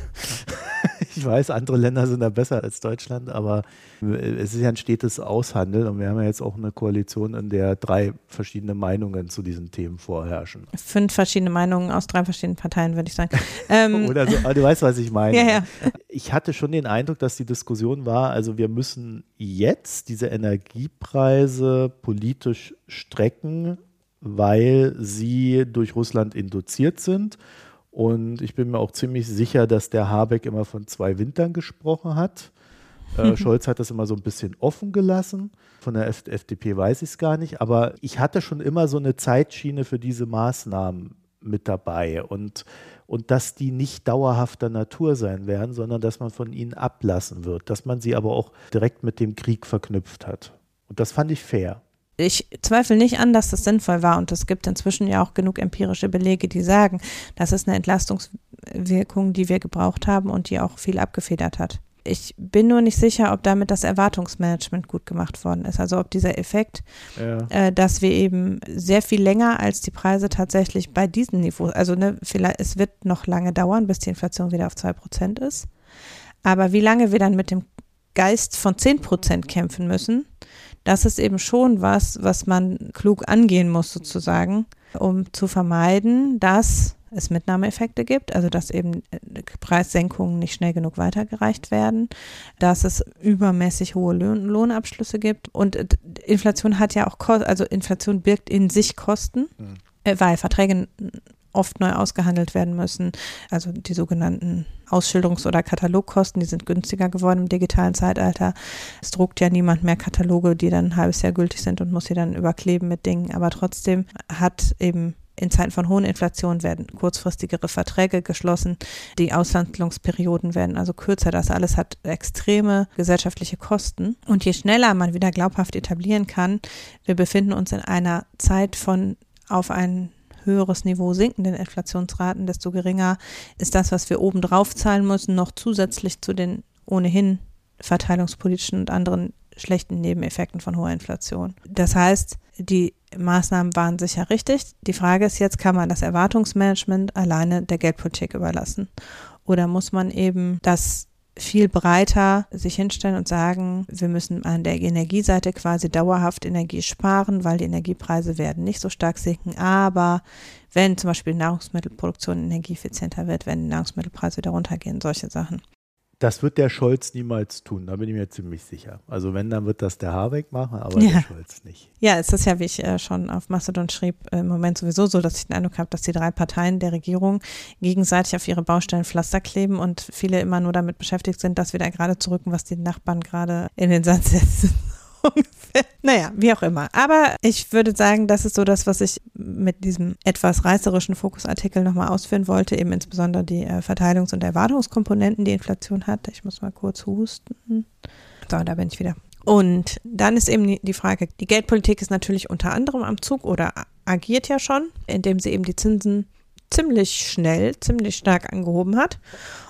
ich weiß, andere Länder sind da besser als Deutschland, aber es ist ja ein stetes Aushandeln und wir haben ja jetzt auch eine Koalition, in der drei verschiedene Meinungen zu diesen Themen vorherrschen. Fünf verschiedene Meinungen aus drei verschiedenen Parteien, würde ich sagen. Ähm, Oder so, du weißt, was ich meine. Ja, ja. Ich hatte schon den Eindruck, dass die Diskussion war, also wir müssen jetzt diese Energiepreise politisch strecken, weil sie durch Russland induziert sind und ich bin mir auch ziemlich sicher, dass der Habeck immer von zwei Wintern gesprochen hat. Äh, Scholz hat das immer so ein bisschen offen gelassen. Von der F FDP weiß ich es gar nicht. Aber ich hatte schon immer so eine Zeitschiene für diese Maßnahmen mit dabei. Und, und dass die nicht dauerhafter Natur sein werden, sondern dass man von ihnen ablassen wird. Dass man sie aber auch direkt mit dem Krieg verknüpft hat. Und das fand ich fair ich zweifle nicht an, dass das sinnvoll war und es gibt inzwischen ja auch genug empirische Belege, die sagen, das ist eine Entlastungswirkung, die wir gebraucht haben und die auch viel abgefedert hat. Ich bin nur nicht sicher, ob damit das Erwartungsmanagement gut gemacht worden ist. Also ob dieser Effekt, ja. äh, dass wir eben sehr viel länger als die Preise tatsächlich bei diesem Niveau, also ne, vielleicht, es wird noch lange dauern, bis die Inflation wieder auf 2% ist. Aber wie lange wir dann mit dem Geist von 10% kämpfen müssen, das ist eben schon was, was man klug angehen muss sozusagen, um zu vermeiden, dass es Mitnahmeeffekte gibt, also dass eben äh, Preissenkungen nicht schnell genug weitergereicht werden, dass es übermäßig hohe Lohn Lohnabschlüsse gibt und äh, Inflation hat ja auch, also Inflation birgt in sich Kosten, mhm. weil Verträge oft neu ausgehandelt werden müssen. Also die sogenannten Ausschilderungs- oder Katalogkosten, die sind günstiger geworden im digitalen Zeitalter. Es druckt ja niemand mehr Kataloge, die dann ein halbes Jahr gültig sind und muss sie dann überkleben mit Dingen. Aber trotzdem hat eben in Zeiten von hohen Inflation werden kurzfristigere Verträge geschlossen. Die Aushandlungsperioden werden also kürzer. Das alles hat extreme gesellschaftliche Kosten. Und je schneller man wieder glaubhaft etablieren kann, wir befinden uns in einer Zeit von auf einen höheres Niveau sinkenden Inflationsraten, desto geringer ist das, was wir obendrauf zahlen müssen, noch zusätzlich zu den ohnehin verteilungspolitischen und anderen schlechten Nebeneffekten von hoher Inflation. Das heißt, die Maßnahmen waren sicher richtig. Die Frage ist jetzt, kann man das Erwartungsmanagement alleine der Geldpolitik überlassen? Oder muss man eben das viel breiter sich hinstellen und sagen, wir müssen an der Energieseite quasi dauerhaft Energie sparen, weil die Energiepreise werden nicht so stark sinken. Aber wenn zum Beispiel Nahrungsmittelproduktion energieeffizienter wird, werden die Nahrungsmittelpreise wieder runtergehen, solche Sachen. Das wird der Scholz niemals tun, da bin ich mir ziemlich sicher. Also wenn, dann wird das der Habeck machen, aber Ja. der Scholz nicht. Ja, es ist ja, wie ich äh, schon auf Mastodon schrieb, äh, im Moment sowieso so, dass ich den Eindruck habe, dass die drei Parteien der Regierung gegenseitig auf ihre Baustellen Pflaster kleben und viele immer nur damit beschäftigt sind, das wieder gerade zu rücken, was die Nachbarn gerade in den Sand setzen. Naja, wie auch immer. Aber ich würde sagen, das ist so das, was ich mit diesem etwas reißerischen Fokusartikel nochmal ausführen wollte, eben insbesondere die äh, Verteilungs- und Erwartungskomponenten, die Inflation hat. Ich muss mal kurz husten. So, da bin ich wieder. Und dann ist eben die- Frage, die Geldpolitik ist natürlich unter anderem am Zug oder agiert ja schon, indem sie eben die Zinsen ziemlich schnell, ziemlich stark angehoben hat.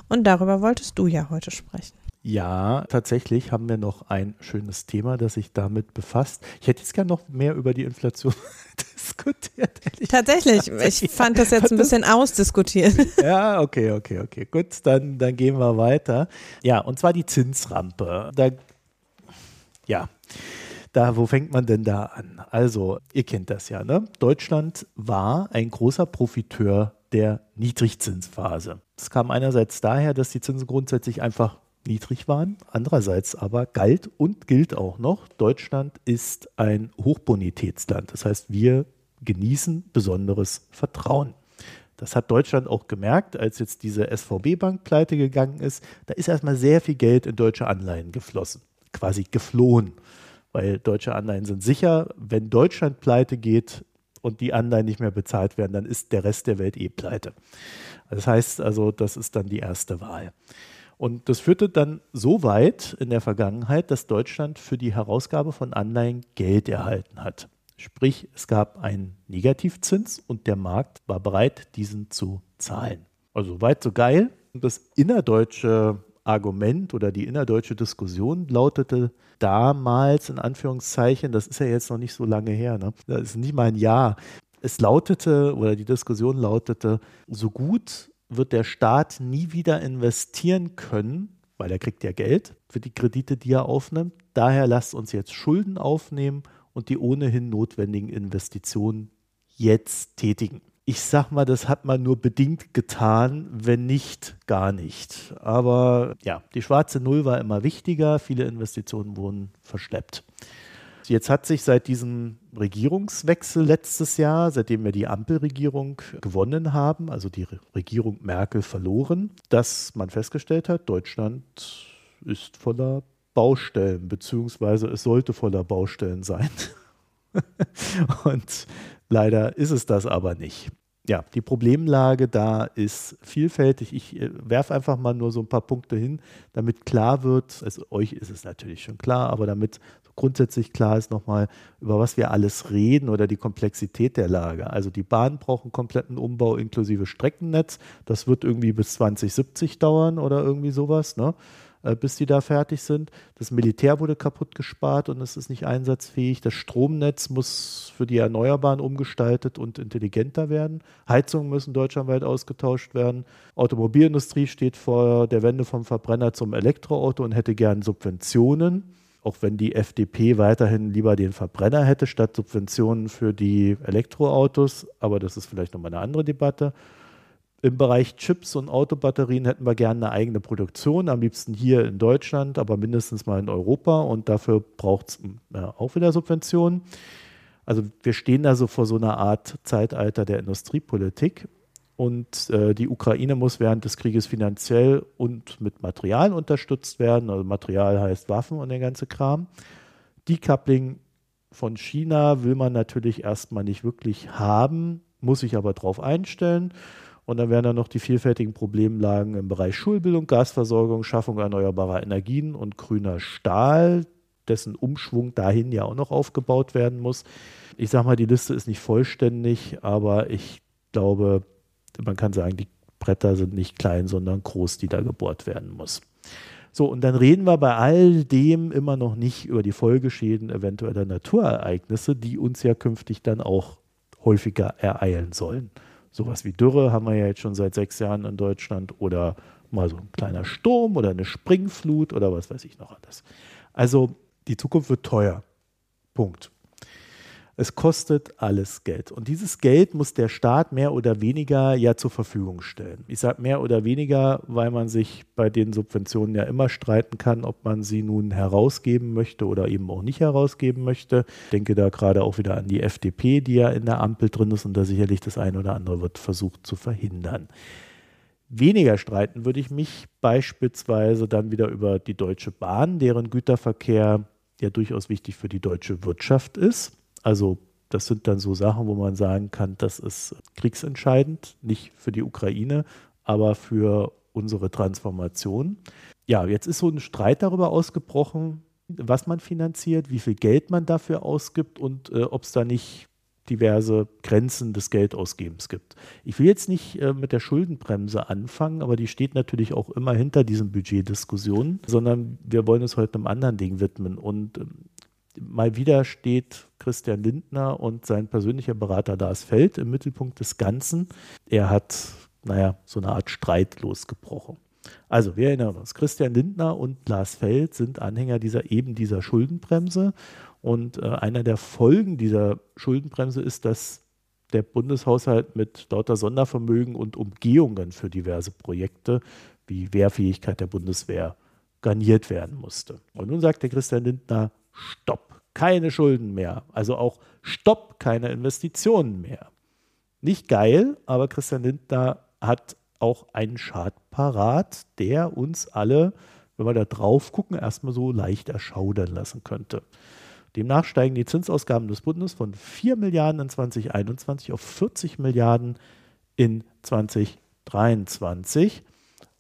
Und darüber wolltest du ja heute sprechen. Ja, tatsächlich haben wir noch ein schönes Thema, das sich damit befasst. Ich hätte jetzt gerne noch mehr über die Inflation diskutiert. Tatsächlich, ich fand das jetzt ein bisschen ausdiskutiert. Ja, okay, okay, okay. Gut, dann, dann gehen wir weiter. Ja, und zwar die Zinsrampe. Da, ja, da, wo fängt man denn da an? Also, ihr kennt das ja, ne? Deutschland war ein großer Profiteur der Niedrigzinsphase. Das kam einerseits daher, dass die Zinsen grundsätzlich einfach niedrig waren, andererseits aber galt und gilt auch noch, Deutschland ist ein Hochbonitätsland. Das heißt, wir genießen besonderes Vertrauen. Das hat Deutschland auch gemerkt, als jetzt diese SVB-Bank pleite gegangen ist. Da ist erstmal sehr viel Geld in deutsche Anleihen geflossen, quasi geflohen, weil deutsche Anleihen sind sicher. Wenn Deutschland pleite geht und die Anleihen nicht mehr bezahlt werden, dann ist der Rest der Welt eh pleite. Das heißt also, das ist dann die erste Wahl. Und das führte dann so weit in der Vergangenheit, dass Deutschland für die Herausgabe von Anleihen Geld erhalten hat. Sprich, es gab einen Negativzins und der Markt war bereit, diesen zu zahlen. Also weit so geil. Und das innerdeutsche Argument oder die innerdeutsche Diskussion lautete damals in Anführungszeichen, das ist ja jetzt noch nicht so lange her, ne? das ist nicht mal ein Jahr. Es lautete oder die Diskussion lautete, so gut wird der Staat nie wieder investieren können, weil er kriegt ja Geld für die Kredite, die er aufnimmt. Daher lasst uns jetzt Schulden aufnehmen und die ohnehin notwendigen Investitionen jetzt tätigen. Ich sag mal, das hat man nur bedingt getan, wenn nicht gar nicht. Aber ja, die schwarze Null war immer wichtiger, viele Investitionen wurden verschleppt. Jetzt hat sich seit diesem Regierungswechsel letztes Jahr, seitdem wir die Ampelregierung gewonnen haben, also die Re- Regierung Merkel verloren, dass man festgestellt hat, Deutschland ist voller Baustellen, beziehungsweise es sollte voller Baustellen sein. Und leider ist es das aber nicht. Ja, die Problemlage da ist vielfältig. Ich äh, werfe einfach mal nur so ein paar Punkte hin, damit klar wird, also euch ist es natürlich schon klar, aber damit grundsätzlich klar ist nochmal, über was wir alles reden oder die Komplexität der Lage. Also die Bahn braucht einen kompletten Umbau inklusive Streckennetz. Das wird irgendwie bis 2070 dauern oder irgendwie sowas, ne? Äh, bis die da fertig sind. Das Militär wurde kaputt gespart und es ist nicht einsatzfähig. Das Stromnetz muss für die Erneuerbaren umgestaltet und intelligenter werden. Heizungen müssen deutschlandweit ausgetauscht werden. Automobilindustrie steht vor der Wende vom Verbrenner zum Elektroauto und hätte gern Subventionen. Auch wenn die FDP weiterhin lieber den Verbrenner hätte statt Subventionen für die Elektroautos. Aber das ist vielleicht nochmal eine andere Debatte. Im Bereich Chips und Autobatterien hätten wir gerne eine eigene Produktion, am liebsten hier in Deutschland, aber mindestens mal in Europa und dafür braucht es ja, auch wieder Subventionen. Also wir stehen also vor so einer Art Zeitalter der Industriepolitik und äh, die Ukraine muss während des Krieges finanziell und mit Material unterstützt werden. Also Material heißt Waffen und der ganze Kram. Decoupling von China will man natürlich erstmal nicht wirklich haben, muss sich aber darauf einstellen. Und dann wären da noch die vielfältigen Problemlagen im Bereich Schulbildung, Gasversorgung, Schaffung erneuerbarer Energien und grüner Stahl, dessen Umschwung dahin ja auch noch aufgebaut werden muss. Ich sage mal, die Liste ist nicht vollständig, aber ich glaube, man kann sagen, die Bretter sind nicht klein, sondern groß, die da gebohrt werden muss. So, und dann reden wir bei all dem immer noch nicht über die Folgeschäden eventueller Naturereignisse, die uns ja künftig dann auch häufiger ereilen sollen. Sowas wie Dürre haben wir ja jetzt schon seit sechs Jahren in Deutschland oder mal so ein kleiner Sturm oder eine Springflut oder was weiß ich noch alles. Also die Zukunft wird teuer. Punkt. Es kostet alles Geld. Und dieses Geld muss der Staat mehr oder weniger ja zur Verfügung stellen. Ich sage mehr oder weniger, weil man sich bei den Subventionen ja immer streiten kann, ob man sie nun herausgeben möchte oder eben auch nicht herausgeben möchte. Ich denke da gerade auch wieder an die FDP, die ja in der Ampel drin ist und da sicherlich das eine oder andere wird versucht zu verhindern. Weniger streiten würde ich mich beispielsweise dann wieder über die Deutsche Bahn, deren Güterverkehr ja durchaus wichtig für die deutsche Wirtschaft ist. Also das sind dann so Sachen, wo man sagen kann, das ist kriegsentscheidend, nicht für die Ukraine, aber für unsere Transformation. Ja, jetzt ist so ein Streit darüber ausgebrochen, was man finanziert, wie viel Geld man dafür ausgibt und äh, ob es da nicht diverse Grenzen des Geldausgebens gibt. Ich will jetzt nicht äh, mit der Schuldenbremse anfangen, aber die steht natürlich auch immer hinter diesen Budgetdiskussionen, sondern wir wollen uns heute einem anderen Ding widmen. Und ähm, mal wieder steht Christian Lindner und sein persönlicher Berater Lars Feld im Mittelpunkt des Ganzen. Er hat, naja, so eine Art Streit losgebrochen. Also, wir erinnern uns, Christian Lindner und Lars Feld sind Anhänger dieser eben dieser Schuldenbremse und äh, einer der Folgen dieser Schuldenbremse ist, dass der Bundeshaushalt mit lauter Sondervermögen und Umgehungen für diverse Projekte wie Wehrfähigkeit der Bundeswehr garniert werden musste. Und nun sagt der Christian Lindner, stopp, keine Schulden mehr. Also auch stopp, keine Investitionen mehr. Nicht geil, aber Christian Lindner hat auch einen Schad parat, der uns alle, wenn wir da drauf gucken, erstmal so leicht erschaudern lassen könnte. Demnach steigen die Zinsausgaben des Bundes von 4 Milliarden in 2021 auf 40 Milliarden in 2023.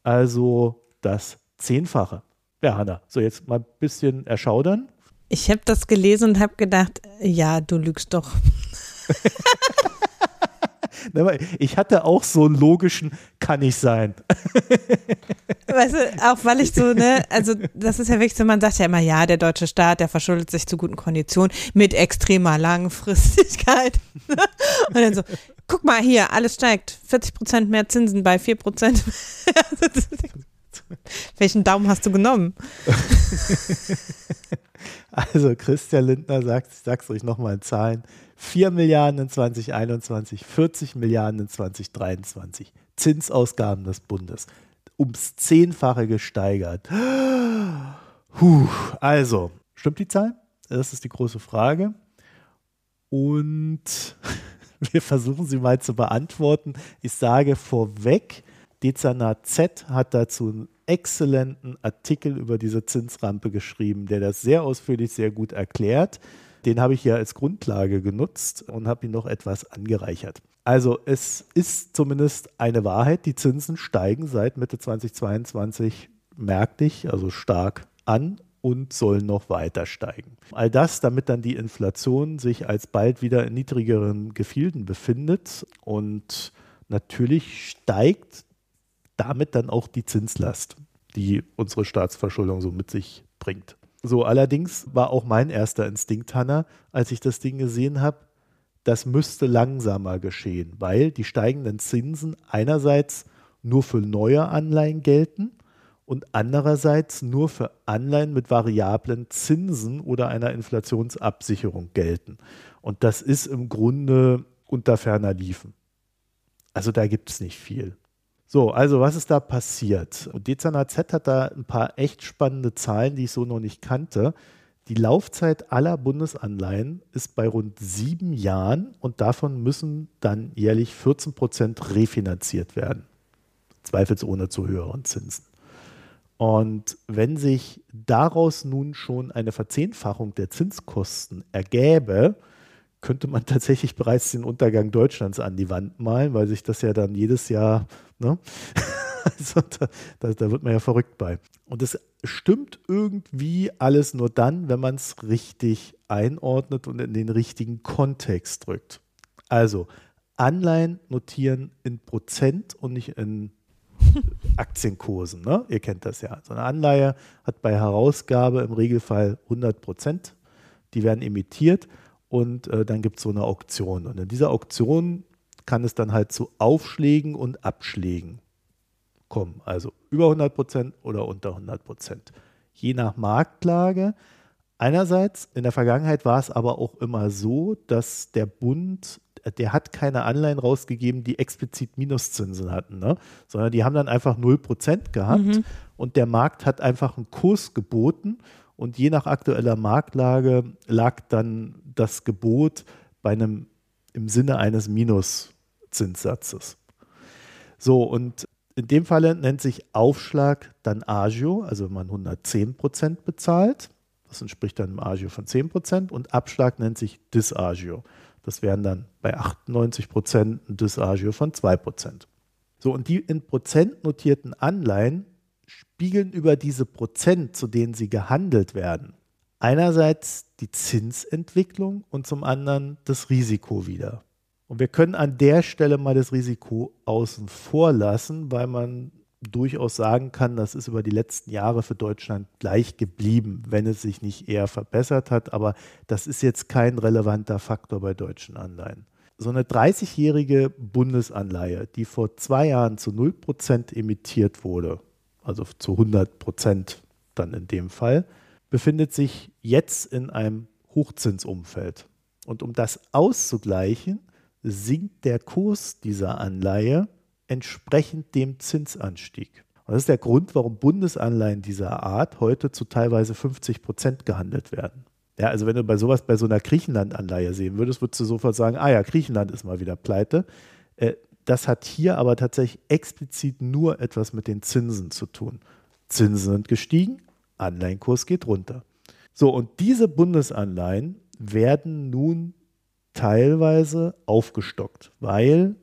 Also das Zehnfache. Ja, Hanna, so jetzt mal ein bisschen erschaudern. Ich habe das gelesen und habe gedacht, ja, du lügst doch. Ich hatte auch so einen logischen, kann ich sein. Weißt du, auch weil ich so, ne, also das ist ja wirklich so, man sagt ja immer, ja, der deutsche Staat, der verschuldet sich zu guten Konditionen mit extremer Langfristigkeit. Und dann so, guck mal hier, alles steigt, 40 Prozent mehr Zinsen bei 4 Prozent. Welchen Daumen hast du genommen? Also Christian Lindner sagt, ich sag's euch nochmal in Zahlen, 4 Milliarden in 2021, 40 Milliarden in 2023. Zinsausgaben des Bundes. Ums Zehnfache gesteigert. Puh, also, stimmt die Zahl? Das ist die große Frage. Und wir versuchen sie mal zu beantworten. Ich sage vorweg, Dezernat Z hat dazu exzellenten Artikel über diese Zinsrampe geschrieben, der das sehr ausführlich, sehr gut erklärt. Den habe ich ja als Grundlage genutzt und habe ihn noch etwas angereichert. Also es ist zumindest eine Wahrheit, die Zinsen steigen seit Mitte 2022 merklich, also stark an und sollen noch weiter steigen. All das, damit dann die Inflation sich alsbald wieder in niedrigeren Gefilden befindet und natürlich steigt damit dann auch die Zinslast, die unsere Staatsverschuldung so mit sich bringt. So, allerdings war auch mein erster Instinkt, Hanna, als ich das Ding gesehen habe, das müsste langsamer geschehen, weil die steigenden Zinsen einerseits nur für neue Anleihen gelten und andererseits nur für Anleihen mit variablen Zinsen oder einer Inflationsabsicherung gelten. Und das ist im Grunde unter ferner Liefen. Also da gibt es nicht viel. So, also was ist da passiert? Und Dezernat Z hat da ein paar echt spannende Zahlen, die ich so noch nicht kannte. Die Laufzeit aller Bundesanleihen ist bei rund sieben Jahren und davon müssen dann jährlich 14 Prozent refinanziert werden. Zweifelsohne zu höheren Zinsen. Und wenn sich daraus nun schon eine Verzehnfachung der Zinskosten ergäbe, könnte man tatsächlich bereits den Untergang Deutschlands an die Wand malen, weil sich das ja dann jedes Jahr Ne? Also da, da, da, wird man ja verrückt bei. Und es stimmt irgendwie alles nur dann, wenn man es richtig einordnet und in den richtigen Kontext drückt. Also Anleihen notieren in Prozent und nicht in Aktienkursen. Ne? Ihr kennt das ja. So eine Anleihe hat bei Herausgabe im Regelfall 100 Prozent. Die werden emittiert und äh, dann gibt es so eine Auktion. Und in dieser Auktion kann es dann halt zu Aufschlägen und Abschlägen kommen. Also über 100 Prozent oder unter 100 Prozent. Je nach Marktlage. Einerseits, in der Vergangenheit war es aber auch immer so, dass der Bund, der hat keine Anleihen rausgegeben, die explizit Minuszinsen hatten, ne? sondern die haben dann einfach 0% gehabt mhm. und der Markt hat einfach einen Kurs geboten und je nach aktueller Marktlage lag dann das Gebot bei einem im Sinne eines Minuszinssatzes. So, und in dem Falle nennt sich Aufschlag dann Agio, also wenn man 110 Prozent bezahlt. Das entspricht dann einem Agio von 10 Prozent. Und Abschlag nennt sich Disagio. Das wären dann bei 98 Prozent ein Disagio von 2 Prozent. So, und die in Prozent notierten Anleihen spiegeln über diese Prozent, zu denen sie gehandelt werden, einerseits die Zinsentwicklung und zum anderen das Risiko wieder. Und wir können an der Stelle mal das Risiko außen vor lassen, weil man durchaus sagen kann, das ist über die letzten Jahre für Deutschland gleich geblieben, wenn es sich nicht eher verbessert hat. Aber das ist jetzt kein relevanter Faktor bei deutschen Anleihen. So eine 30-jährige Bundesanleihe, die vor zwei Jahren zu 0% emittiert wurde, also zu 100% dann in dem Fall, befindet sich jetzt in einem Hochzinsumfeld. Und um das auszugleichen, sinkt der Kurs dieser Anleihe entsprechend dem Zinsanstieg. Und das ist der Grund, warum Bundesanleihen dieser Art heute zu teilweise 50 Prozent gehandelt werden. Ja, also wenn du bei sowas, bei so einer Griechenland-Anleihe sehen würdest, würdest du sofort sagen, ah ja, Griechenland ist mal wieder pleite. Äh, das hat hier aber tatsächlich explizit nur etwas mit den Zinsen zu tun. Zinsen sind gestiegen, Anleihenkurs geht runter. So, und diese Bundesanleihen werden nun teilweise aufgestockt, weil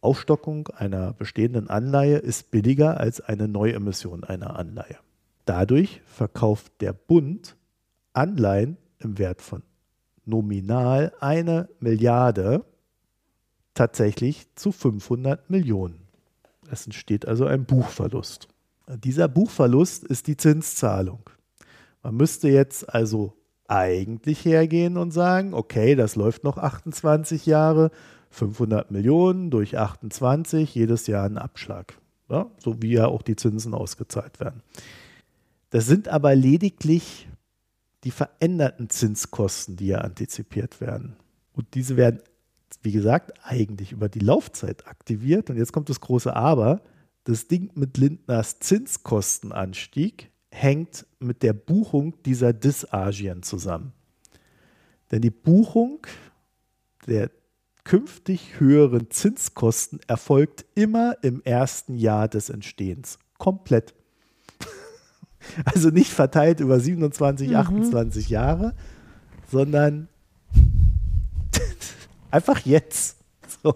Aufstockung einer bestehenden Anleihe ist billiger als eine Neuemission einer Anleihe. Dadurch verkauft der Bund Anleihen im Wert von nominal eine Milliarde tatsächlich zu 500 Millionen. Es entsteht also ein Buchverlust. Dieser Buchverlust ist die Zinszahlung. Man müsste jetzt also eigentlich hergehen und sagen, okay, das läuft noch 28 Jahre, 500 Millionen durch 28, jedes Jahr ein Abschlag, ja, so wie ja auch die Zinsen ausgezahlt werden. Das sind aber lediglich die veränderten Zinskosten, die ja antizipiert werden. Und diese werden, wie gesagt, eigentlich über die Laufzeit aktiviert. Und jetzt kommt das große Aber. Das Ding mit Lindners Zinskostenanstieg hängt mit der Buchung dieser Disagien zusammen. Denn die Buchung der künftig höheren Zinskosten erfolgt immer im ersten Jahr des Entstehens. Komplett. Also nicht verteilt über 27, mhm. 28 Jahre, sondern einfach jetzt. So.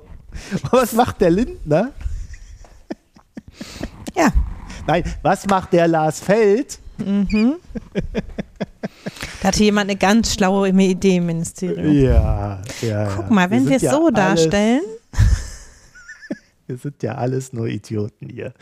Was macht der Lindner? Ja. Nein, was macht der Lars Feld? Mhm. Da hatte jemand eine ganz schlaue Idee im Ministerium. Ja, ja. Guck mal, wenn wir es ja so darstellen. wir sind ja alles nur Idioten hier.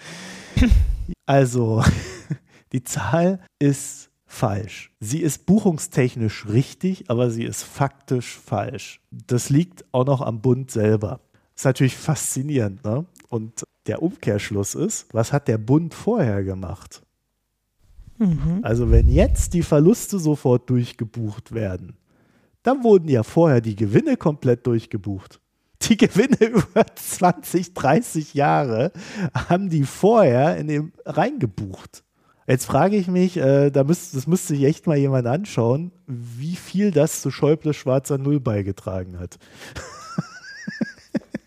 Also, die Zahl ist falsch. Sie ist buchungstechnisch richtig, aber sie ist faktisch falsch. Das liegt auch noch am Bund selber. Ist natürlich faszinierend, ne? Und der Umkehrschluss ist, was hat der Bund vorher gemacht? Mhm. Also wenn jetzt die Verluste sofort durchgebucht werden, dann wurden ja vorher die Gewinne komplett durchgebucht. Die Gewinne über 20, 30 Jahre haben die vorher in dem reingebucht. Jetzt frage ich mich, äh, da müsst, das müsste sich echt mal jemand anschauen, wie viel das zu Schäubles schwarzer Null beigetragen hat.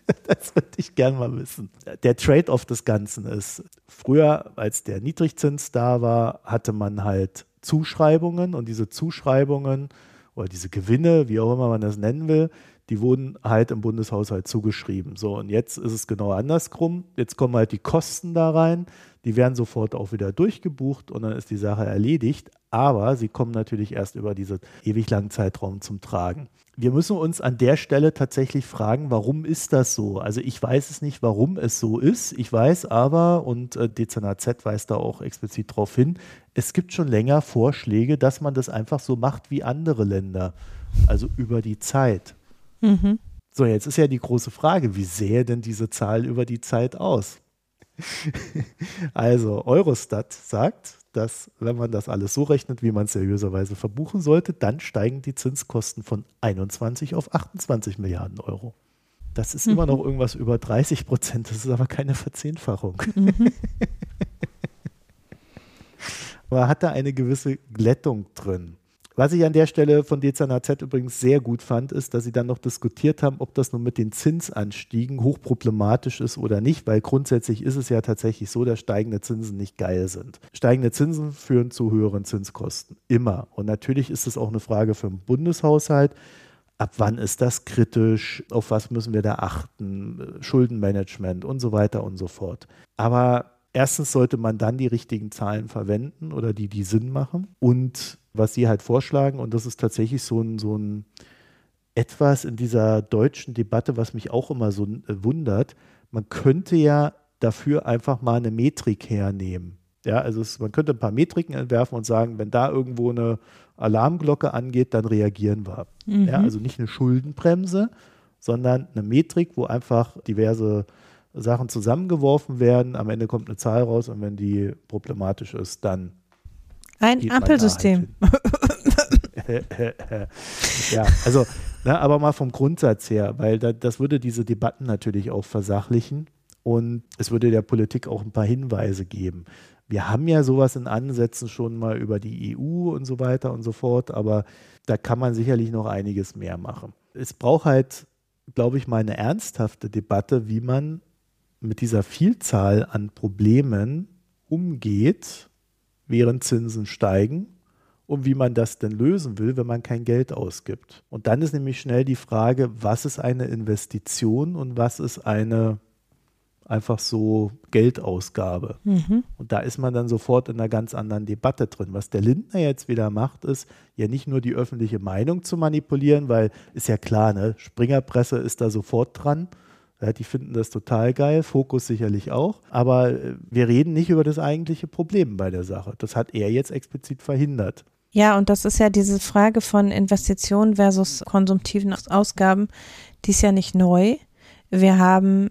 das würde ich gerne mal wissen. Der Trade-off des Ganzen ist, früher, als der Niedrigzins da war, hatte man halt Zuschreibungen und diese Zuschreibungen oder diese Gewinne, wie auch immer man das nennen will, die wurden halt im Bundeshaushalt zugeschrieben. So, und jetzt ist es genau andersrum. Jetzt kommen halt die Kosten da rein, die werden sofort auch wieder durchgebucht und dann ist die Sache erledigt. Aber sie kommen natürlich erst über diesen ewig langen Zeitraum zum Tragen wir müssen uns an der Stelle tatsächlich fragen, warum ist das so? Also ich weiß es nicht, warum es so ist. Ich weiß aber, und äh, Dezernat Z weist da auch explizit darauf hin, es gibt schon länger Vorschläge, dass man das einfach so macht wie andere Länder, also über die Zeit. Mhm. So, jetzt ist ja die große Frage, wie sähe denn diese Zahl über die Zeit aus? also, Eurostat sagt, dass, wenn man das alles so rechnet, wie man es seriöserweise verbuchen sollte, dann steigen die Zinskosten von 21 auf 28 Milliarden Euro. Das ist mhm. immer noch irgendwas über 30 Prozent, das ist aber keine Verzehnfachung. Mhm. aber hat da eine gewisse Glättung drin. Was ich an der Stelle von Dezernat übrigens sehr gut fand, ist, dass sie dann noch diskutiert haben, ob das nun mit den Zinsanstiegen hochproblematisch ist oder nicht, weil grundsätzlich ist es ja tatsächlich so, dass steigende Zinsen nicht geil sind. Steigende Zinsen führen zu höheren Zinskosten. Immer. Und natürlich ist es auch eine Frage für den Bundeshaushalt. Ab wann ist das kritisch? Auf was müssen wir da achten? Schuldenmanagement und so weiter und so fort. Aber erstens sollte man dann die richtigen Zahlen verwenden oder die, die Sinn machen. Und was Sie halt vorschlagen. Und das ist tatsächlich so ein, so ein etwas in dieser deutschen Debatte, was mich auch immer so äh, wundert. Man könnte ja dafür einfach mal eine Metrik hernehmen. Ja, also es, man könnte ein paar Metriken entwerfen und sagen, wenn da irgendwo eine Alarmglocke angeht, dann reagieren wir. Mhm. Ja, also nicht eine Schuldenbremse, sondern eine Metrik, wo einfach diverse Sachen zusammengeworfen werden. Am Ende kommt eine Zahl raus und wenn die problematisch ist, dann ein Ampelsystem. ja, also, na, ne, aber mal vom Grundsatz her, weil da, das würde diese Debatten natürlich auch versachlichen und es würde der Politik auch ein paar Hinweise geben. Wir haben ja sowas in Ansätzen schon mal über die EU und so weiter und so fort, aber da kann man sicherlich noch einiges mehr machen. Es braucht halt, glaube ich, mal eine ernsthafte Debatte, wie man mit dieser Vielzahl an Problemen umgeht während Zinsen steigen und wie man das denn lösen will, wenn man kein Geld ausgibt. Und dann ist nämlich schnell die Frage, was ist eine Investition und was ist eine einfach so Geldausgabe. Mhm. Und da ist man dann sofort in einer ganz anderen Debatte drin. Was der Lindner jetzt wieder macht, ist ja nicht nur die öffentliche Meinung zu manipulieren, weil ist ja klar, ne, Springerpresse ist da sofort dran die finden das total geil, Fokus sicherlich auch. Aber äh, wir reden nicht über das eigentliche Problem bei der Sache. Das hat er jetzt explizit verhindert. Ja, und das ist ja diese Frage von Investitionen versus konsumtiven Ausgaben, die ist ja nicht neu. Wir haben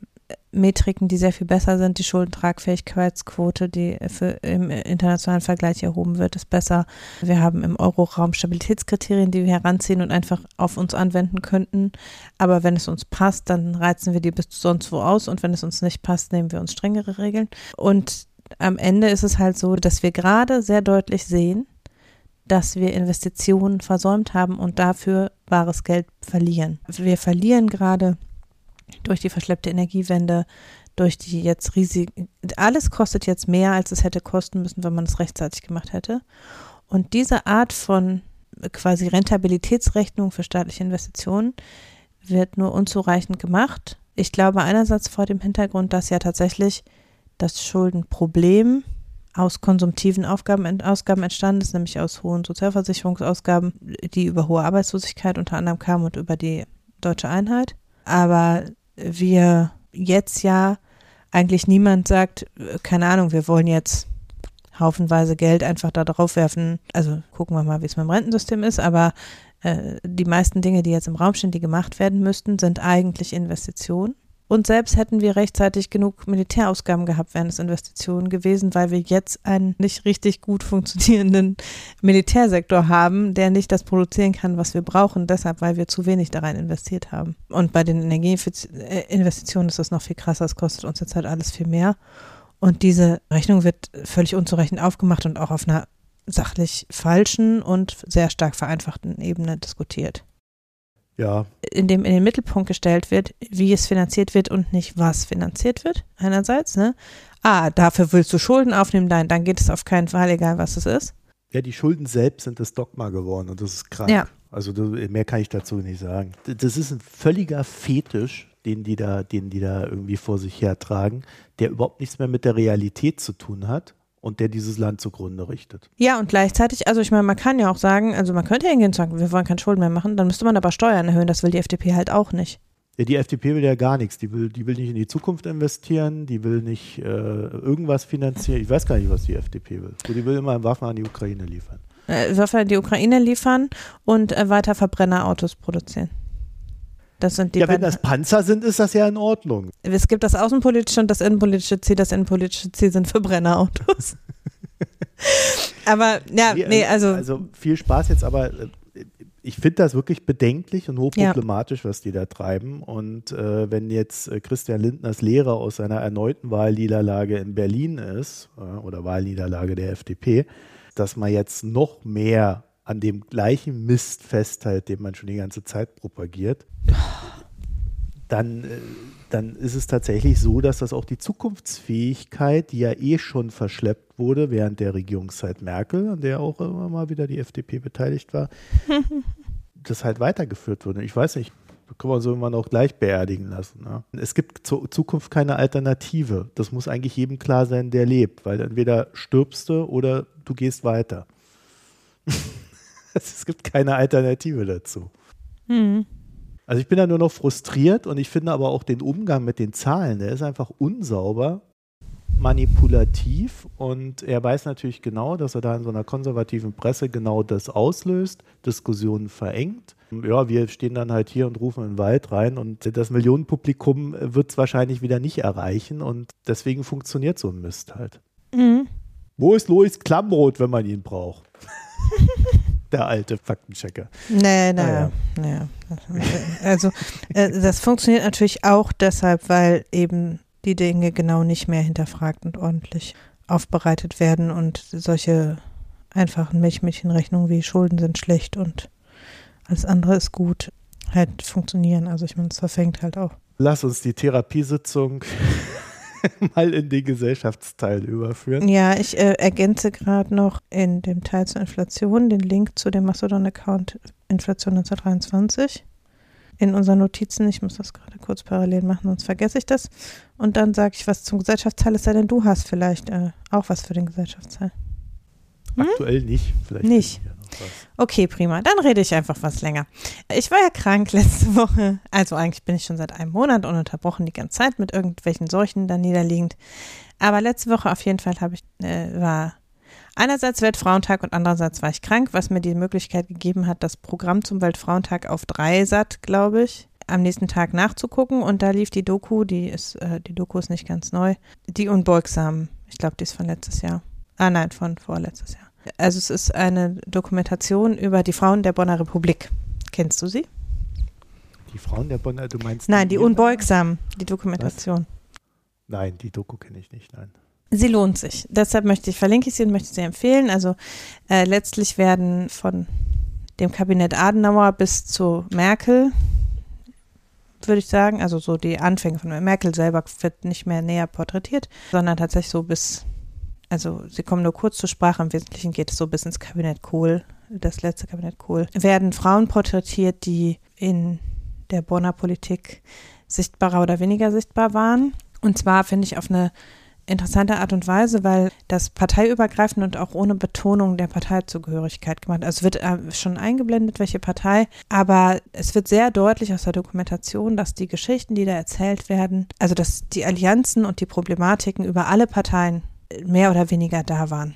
Metriken, die sehr viel besser sind. Die Schuldentragfähigkeitsquote, die für, im internationalen Vergleich erhoben wird, ist besser. Wir haben im Euroraum Stabilitätskriterien, die wir heranziehen und einfach auf uns anwenden könnten. Aber wenn es uns passt, dann reizen wir die bis sonst wo aus und wenn es uns nicht passt, nehmen wir uns strengere Regeln. Und am Ende ist es halt so, dass wir gerade sehr deutlich sehen, dass wir Investitionen versäumt haben und dafür wahres Geld verlieren. Wir verlieren gerade durch die verschleppte Energiewende, durch die jetzt riesig, alles kostet jetzt mehr, als es hätte kosten müssen, wenn man es rechtzeitig gemacht hätte. Und diese Art von quasi Rentabilitätsrechnung für staatliche Investitionen wird nur unzureichend gemacht. Ich glaube einerseits vor dem Hintergrund, dass ja tatsächlich das Schuldenproblem aus konsumtiven Aufgaben, Ausgaben entstanden ist, nämlich aus hohen Sozialversicherungsausgaben, die über hohe Arbeitslosigkeit unter anderem kamen und über die deutsche Einheit. Aber wir jetzt ja eigentlich niemand sagt, keine Ahnung, wir wollen jetzt haufenweise Geld einfach da drauf werfen. Also gucken wir mal, wie es mit dem Rentensystem ist, aber äh, die meisten Dinge, die jetzt im Raum stehen, die gemacht werden müssten, sind eigentlich Investitionen. Und selbst hätten wir rechtzeitig genug Militärausgaben gehabt, wären es Investitionen gewesen, weil wir jetzt einen nicht richtig gut funktionierenden Militärsektor haben, der nicht das produzieren kann, was wir brauchen, deshalb, weil wir zu wenig da rein investiert haben. Und bei den Energieinvestitionen ist das noch viel krasser, es kostet uns jetzt halt alles viel mehr. Und diese Rechnung wird völlig unzureichend aufgemacht und auch auf einer sachlich falschen und sehr stark vereinfachten Ebene diskutiert ja. in dem in den Mittelpunkt gestellt wird, wie es finanziert wird und nicht was finanziert wird. Einerseits, ne? Ah, dafür willst du Schulden aufnehmen, nein, dann geht es auf keinen Fall, egal was es ist. Ja, die Schulden selbst sind das Dogma geworden und das ist krank. Ja. Also mehr kann ich dazu nicht sagen. Das ist ein völliger Fetisch, den die da, den die da irgendwie vor sich hertragen, der überhaupt nichts mehr mit der Realität zu tun hat und der dieses Land zugrunde richtet. Ja, und gleichzeitig, also ich meine, man kann ja auch sagen, also man könnte hingehen und sagen, wir wollen keine Schulden mehr machen, dann müsste man aber Steuern erhöhen, das will die FDP halt auch nicht. Ja, die FDP will ja gar nichts. Die will, die will nicht in die Zukunft investieren, die will nicht äh, irgendwas finanzieren. Ich weiß gar nicht, was die FDP will. Die will immer Waffen an die Ukraine liefern. Äh, Waffen an die Ukraine liefern und äh, weiter Verbrennerautos produzieren. Das sind die ja, wenn das Panzer sind, ist das ja in Ordnung. Es gibt das außenpolitische und das innenpolitische Ziel. Das innenpolitische Ziel sind Verbrennerautos. aber ja, nee, also, Also viel Spaß jetzt, aber äh, ich finde das wirklich bedenklich und hochproblematisch, was die da treiben. Und äh, wenn jetzt äh, Christian Lindners Lehrer aus seiner erneuten Wahlniederlage in Berlin ist, äh, oder Wahlniederlage der FDP, dass man jetzt noch mehr an dem gleichen Mist festhält, den man schon die ganze Zeit propagiert, dann, äh, dann ist es tatsächlich so, dass das auch die Zukunftsfähigkeit, die ja eh schon verschleppt wurde während der Regierungszeit Merkel, an der auch immer mal wieder die FDP beteiligt war, das halt weitergeführt wurde. Ich weiß nicht, können wir uns irgendwann auch gleich beerdigen lassen. Ne? Es gibt zur Zukunft keine Alternative. Das muss eigentlich jedem klar sein, der lebt, weil entweder stirbst du oder du gehst weiter. es gibt keine Alternative dazu. hm. Also ich bin da nur noch frustriert und ich finde aber auch den Umgang mit den Zahlen, der ist einfach unsauber, manipulativ und er weiß natürlich genau, dass er da in so einer konservativen Presse genau das auslöst, Diskussionen verengt. Ja, wir stehen dann halt hier und rufen in den Wald rein und das Millionenpublikum wird es wahrscheinlich wieder nicht erreichen und deswegen funktioniert so ein Mist halt. Mhm. Wo ist Louis Klamroth, wenn man ihn braucht? Der alte Faktenchecker. Nee, nee, Ah. Also, äh, das funktioniert natürlich auch deshalb, weil eben die Dinge genau nicht mehr hinterfragt und ordentlich aufbereitet werden und solche einfachen Milchmädchenrechnungen wie Schulden sind schlecht und alles andere ist gut halt funktionieren. Also ich meine, es verfängt halt auch. Lass uns die Therapiesitzung mal in den Gesellschaftsteil überführen. Ja, ich äh, ergänze gerade noch in dem Teil zur Inflation den Link zu dem Mastodon-Account Inflation 1923 in unseren Notizen. Ich muss das gerade kurz parallel machen, sonst vergesse ich das. Und dann sage ich was zum Gesellschaftsteil, es sei denn, du hast vielleicht äh, auch was für den Gesellschaftsteil. Hm? Aktuell nicht. Vielleicht Nicht. Okay, prima. Dann rede ich einfach was länger. Ich war ja krank letzte Woche. Also eigentlich bin ich schon seit einem Monat ununterbrochen die ganze Zeit mit irgendwelchen Seuchen da niederliegend. Aber letzte Woche auf jeden Fall habe ich, äh, war einerseits Weltfrauentag und andererseits war ich krank, was mir die Möglichkeit gegeben hat, das Programm zum Weltfrauentag auf Dreisat, glaube ich, am nächsten Tag nachzugucken. Und da lief die Doku, die ist, äh, die Doku ist nicht ganz neu, die Unbeugsamen. Ich glaube, die ist von letztes Jahr. Ah nein, von vorletztes Jahr. Also es ist eine Dokumentation über die Frauen der Bonner Republik. Kennst du sie? Die Frauen der Bonner, du meinst? Nein, die Iren? Unbeugsamen, die Dokumentation. Nein, die Doku kenne ich nicht, nein. Sie lohnt sich. Deshalb möchte ich, verlinke ich sie und möchte sie empfehlen. Also äh, letztlich werden von dem Kabinett Adenauer bis zu Merkel, würde ich sagen, also so die Anfänge von Merkel selber wird nicht mehr näher porträtiert, sondern tatsächlich so bis, also sie kommen nur kurz zur Sprache, im Wesentlichen geht es so bis ins Kabinett Kohl, das letzte Kabinett Kohl, werden Frauen porträtiert, die in der Bonner Politik sichtbarer oder weniger sichtbar waren. Und zwar finde ich auf eine interessante Art und Weise, weil das parteiübergreifend und auch ohne Betonung der Parteizugehörigkeit gemacht. Also es wird äh, schon eingeblendet, welche Partei, aber es wird sehr deutlich aus der Dokumentation, dass die Geschichten, die da erzählt werden, also dass die Allianzen und die Problematiken über alle Parteien mehr oder weniger da waren.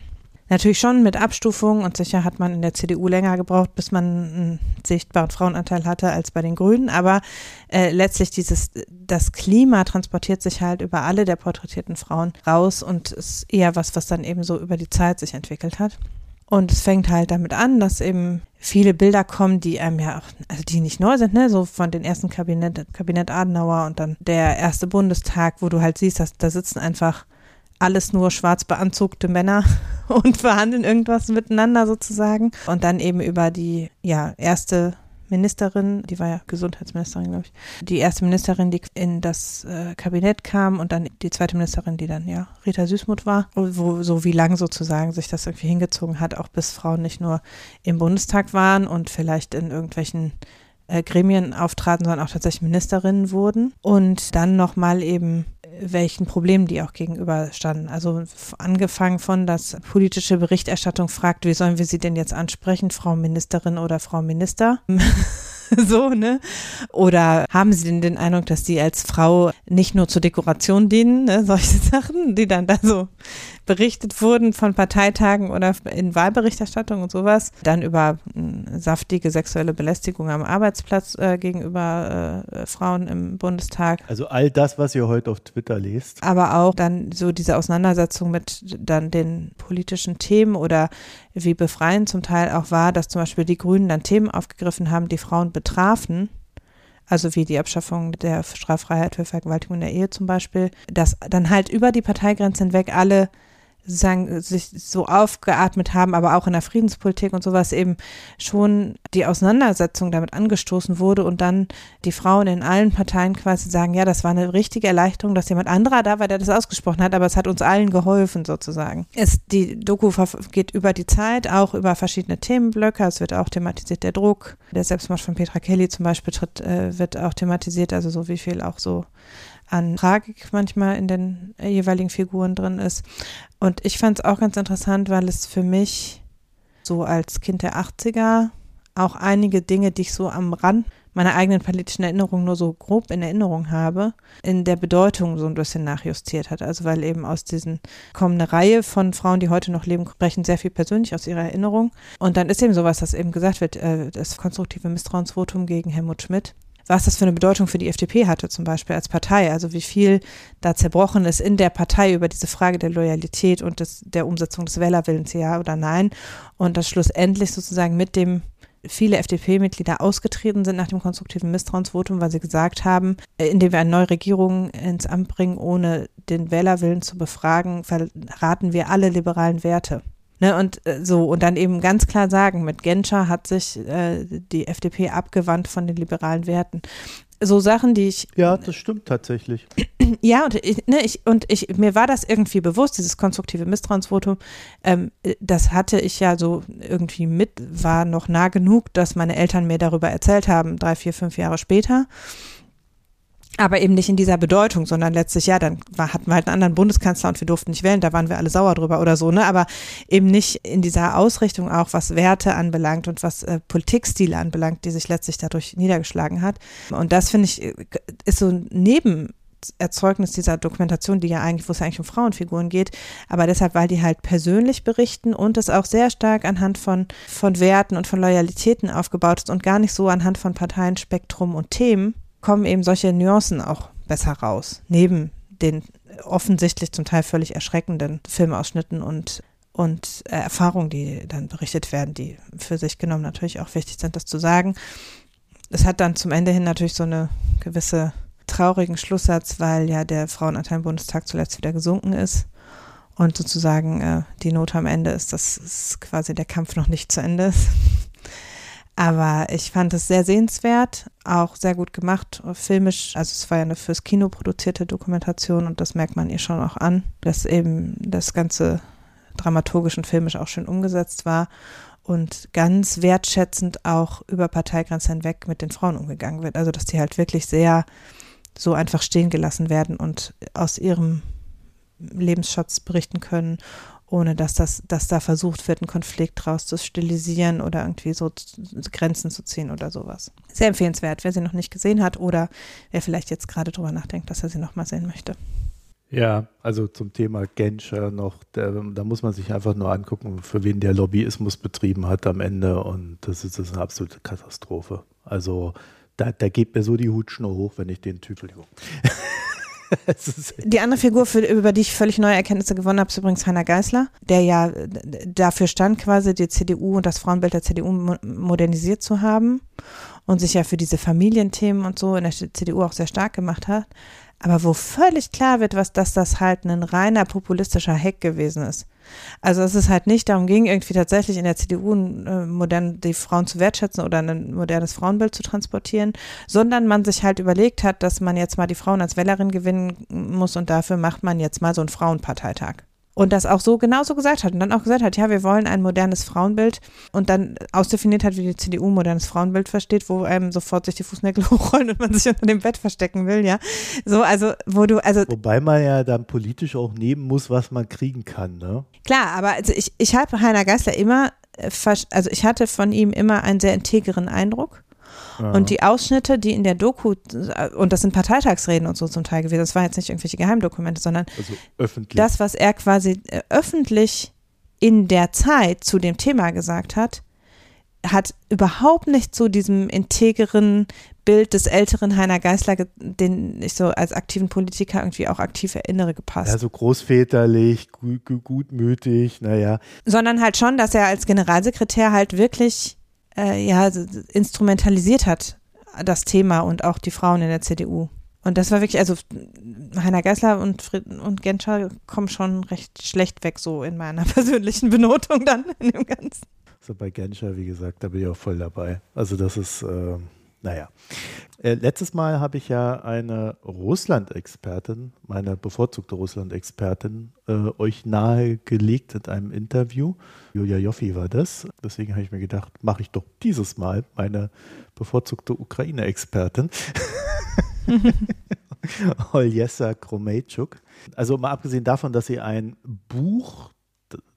Natürlich schon mit Abstufungen und sicher hat man in der CDU länger gebraucht, bis man einen sichtbaren Frauenanteil hatte als bei den Grünen, aber äh, letztlich dieses, das Klima transportiert sich halt über alle der porträtierten Frauen raus und ist eher was, was dann eben so über die Zeit sich entwickelt hat. Und es fängt halt damit an, dass eben viele Bilder kommen, die einem ja auch, also die nicht neu sind, ne, so von den ersten Kabinett, Kabinett Adenauer und dann der erste Bundestag, wo du halt siehst, dass da sitzen einfach alles nur schwarz beanzugte Männer und verhandeln irgendwas miteinander sozusagen. Und dann eben über die, ja, erste Ministerin, die war ja Gesundheitsministerin, glaube ich, die erste Ministerin, die in das äh, Kabinett kam und dann die zweite Ministerin, die dann ja Rita Süßmuth war, wo so wie lang sozusagen sich das irgendwie hingezogen hat, auch bis Frauen nicht nur im Bundestag waren und vielleicht in irgendwelchen äh, Gremien auftraten, sondern auch tatsächlich Ministerinnen wurden und dann nochmal eben welchen Problemen die auch gegenüberstanden. Also angefangen von, dass politische Berichterstattung fragt, wie sollen wir sie denn jetzt ansprechen, Frau Ministerin oder Frau Minister? so, ne? Oder haben Sie denn den Eindruck, dass die als Frau nicht nur zur Dekoration dienen, ne? solche Sachen, die dann da so berichtet wurden von Parteitagen oder in Wahlberichterstattung und sowas. Dann über äh, saftige sexuelle Belästigung am Arbeitsplatz äh, gegenüber äh, Frauen im Bundestag. Also all das, was ihr heute auf Twitter lest. Aber auch dann so diese Auseinandersetzung mit dann den politischen Themen oder wie befreiend zum Teil auch war, dass zum Beispiel die Grünen dann Themen aufgegriffen haben, die Frauen betrafen also wie die Abschaffung der Straffreiheit für Vergewaltigung in der Ehe zum Beispiel, dass dann halt über die Parteigrenze hinweg alle sozusagen sich so aufgeatmet haben, aber auch in der Friedenspolitik und sowas eben schon die Auseinandersetzung damit angestoßen wurde und dann die Frauen in allen Parteien quasi sagen, ja, das war eine richtige Erleichterung, dass jemand anderer da war, der das ausgesprochen hat, aber es hat uns allen geholfen sozusagen. Es, die Doku geht über die Zeit, auch über verschiedene Themenblöcke. Es wird auch thematisiert der Druck. Der Selbstmord von Petra Kelly zum Beispiel tritt, äh, wird auch thematisiert, also so wie viel auch so an Tragik manchmal in den jeweiligen Figuren drin ist. Und ich fand es auch ganz interessant, weil es für mich so als Kind der 80er auch einige Dinge, die ich so am Rand meiner eigenen politischen Erinnerung nur so grob in Erinnerung habe, in der Bedeutung so ein bisschen nachjustiert hat. Also weil eben aus diesen kommen eine Reihe von Frauen, die heute noch leben, sprechen sehr viel persönlich aus ihrer Erinnerung. Und dann ist eben sowas, dass eben gesagt wird, äh, das konstruktive Misstrauensvotum gegen Helmut Schmidt was das für eine Bedeutung für die FDP hatte, zum Beispiel als Partei. Also wie viel da zerbrochen ist in der Partei über diese Frage der Loyalität und des, der Umsetzung des Wählerwillens, ja oder nein. Und das schlussendlich sozusagen mit dem viele FDP-Mitglieder ausgetreten sind nach dem konstruktiven Misstrauensvotum, weil sie gesagt haben, äh, indem wir eine neue Regierung ins Amt bringen, ohne den Wählerwillen zu befragen, verraten wir alle liberalen Werte. Ne, und äh, so, und dann eben ganz klar sagen, mit Genscher hat sich äh, die FDP abgewandt von den liberalen Werten. So Sachen, die ich. Ja, das stimmt tatsächlich. Ja, und ich, ne, ich, und ich, mir war das irgendwie bewusst, dieses konstruktive Misstrauensvotum, ähm, das hatte ich ja so irgendwie mit, war noch nah genug, dass meine Eltern mir darüber erzählt haben, drei, vier, fünf Jahre später aber eben nicht in dieser Bedeutung, sondern letztlich, ja, dann war, hatten wir halt einen anderen Bundeskanzler und wir durften nicht wählen, da waren wir alle sauer drüber oder so, ne? Aber eben nicht in dieser Ausrichtung auch, was Werte anbelangt und was äh, Politikstile anbelangt, die sich letztlich dadurch niedergeschlagen hat. Und das finde ich, ist so ein Nebenerzeugnis dieser Dokumentation, die ja eigentlich, wo es eigentlich um Frauenfiguren geht, aber deshalb, weil die halt persönlich berichten und es auch sehr stark anhand von, von Werten und von Loyalitäten aufgebaut ist und gar nicht so anhand von Parteienspektrum und Themen kommen eben solche Nuancen auch besser raus. Neben den offensichtlich zum Teil völlig erschreckenden Filmausschnitten und, und äh, Erfahrungen, die dann berichtet werden, die für sich genommen natürlich auch wichtig sind, das zu sagen. Es hat dann zum Ende hin natürlich so eine gewisse traurigen Schlusssatz, weil ja der Frauenanteil im Bundestag zuletzt wieder gesunken ist und sozusagen äh, die Not am Ende ist, dass quasi der Kampf noch nicht zu Ende ist. Aber ich fand es sehr sehenswert, auch sehr gut gemacht, filmisch. Also es war ja eine fürs Kino produzierte Dokumentation und das merkt man ihr schon auch an, dass eben das Ganze dramaturgisch und filmisch auch schön umgesetzt war und ganz wertschätzend auch über Parteigrenzen hinweg mit den Frauen umgegangen wird. Also dass die halt wirklich sehr so einfach stehen gelassen werden und aus ihrem Lebensschatz berichten können ohne dass das, dass da versucht wird, einen Konflikt draus zu stilisieren oder irgendwie so Grenzen zu ziehen oder sowas. Sehr empfehlenswert, wer sie noch nicht gesehen hat oder wer vielleicht jetzt gerade drüber nachdenkt, dass er sie nochmal sehen möchte. Ja, also zum Thema Genscher noch, der, da muss man sich einfach nur angucken, für wen der Lobbyismus betrieben hat am Ende und das ist, das ist eine absolute Katastrophe. Also da, da geht mir so die Hutschnur hoch, wenn ich den Typ, die andere Figur, für, über die ich völlig neue Erkenntnisse gewonnen habe, ist übrigens Heiner Geißler, der ja dafür stand, quasi die CDU und das Frauenbild der CDU modernisiert zu haben und sich ja für diese Familienthemen und so in der CDU auch sehr stark gemacht hat. Aber wo völlig klar wird, was, dass das halt ein reiner populistischer Hack gewesen ist. Also dass es halt nicht darum ging, irgendwie tatsächlich in der CDU äh, modern die Frauen zu wertschätzen oder ein modernes Frauenbild zu transportieren, sondern man sich halt überlegt hat, dass man jetzt mal die Frauen als Wählerin gewinnen muss und dafür macht man jetzt mal so einen Frauenparteitag und das auch so genauso gesagt hat und dann auch gesagt hat, ja, wir wollen ein modernes Frauenbild und dann ausdefiniert hat, wie die CDU modernes Frauenbild versteht, wo einem sofort sich die Fußnägel hochrollen und man sich unter dem Bett verstecken will, ja. So, also, wo du, also. Wobei man ja dann politisch auch nehmen muss, was man kriegen kann, ne? Klar, aber also ich, ich habe Heiner Geißler immer, äh, also ich hatte von ihm immer einen sehr integeren Eindruck. Und die Ausschnitte, die in der Doku, und das sind Parteitagsreden und so zum Teil gewesen, das waren jetzt nicht irgendwelche Geheimdokumente, sondern also das, was er quasi äh, öffentlich in der Zeit zu dem Thema gesagt hat, hat überhaupt nicht zu diesem integeren Bild des älteren Heiner Geißler, den ich so als aktiven Politiker irgendwie auch aktiv erinnere, gepasst. Ja, so großväterlich, gut, gutmütig, naja. Sondern halt schon, dass er als Generalsekretär halt wirklich äh, ja, instrumentalisiert hat, das Thema und auch die Frauen in der CDU. Und das war wirklich, also Heiner Geißler und, Fried und Genscher kommen schon recht schlecht weg, so in meiner persönlichen Benotung dann in dem Ganzen. So bei Genscher, wie gesagt, da bin ich auch voll dabei. Also das ist, äh, naja. Äh, letztes Mal habe ich ja eine Russland-Expertin, meine bevorzugte Russland-Expertin, äh, euch nahegelegt in einem Interview. Julia Joffi war das. Deswegen habe ich mir gedacht, mache ich doch dieses Mal meine bevorzugte Ukraine-Expertin. Oljesa Kromejczuk. Also mal abgesehen davon, dass sie ein Buch,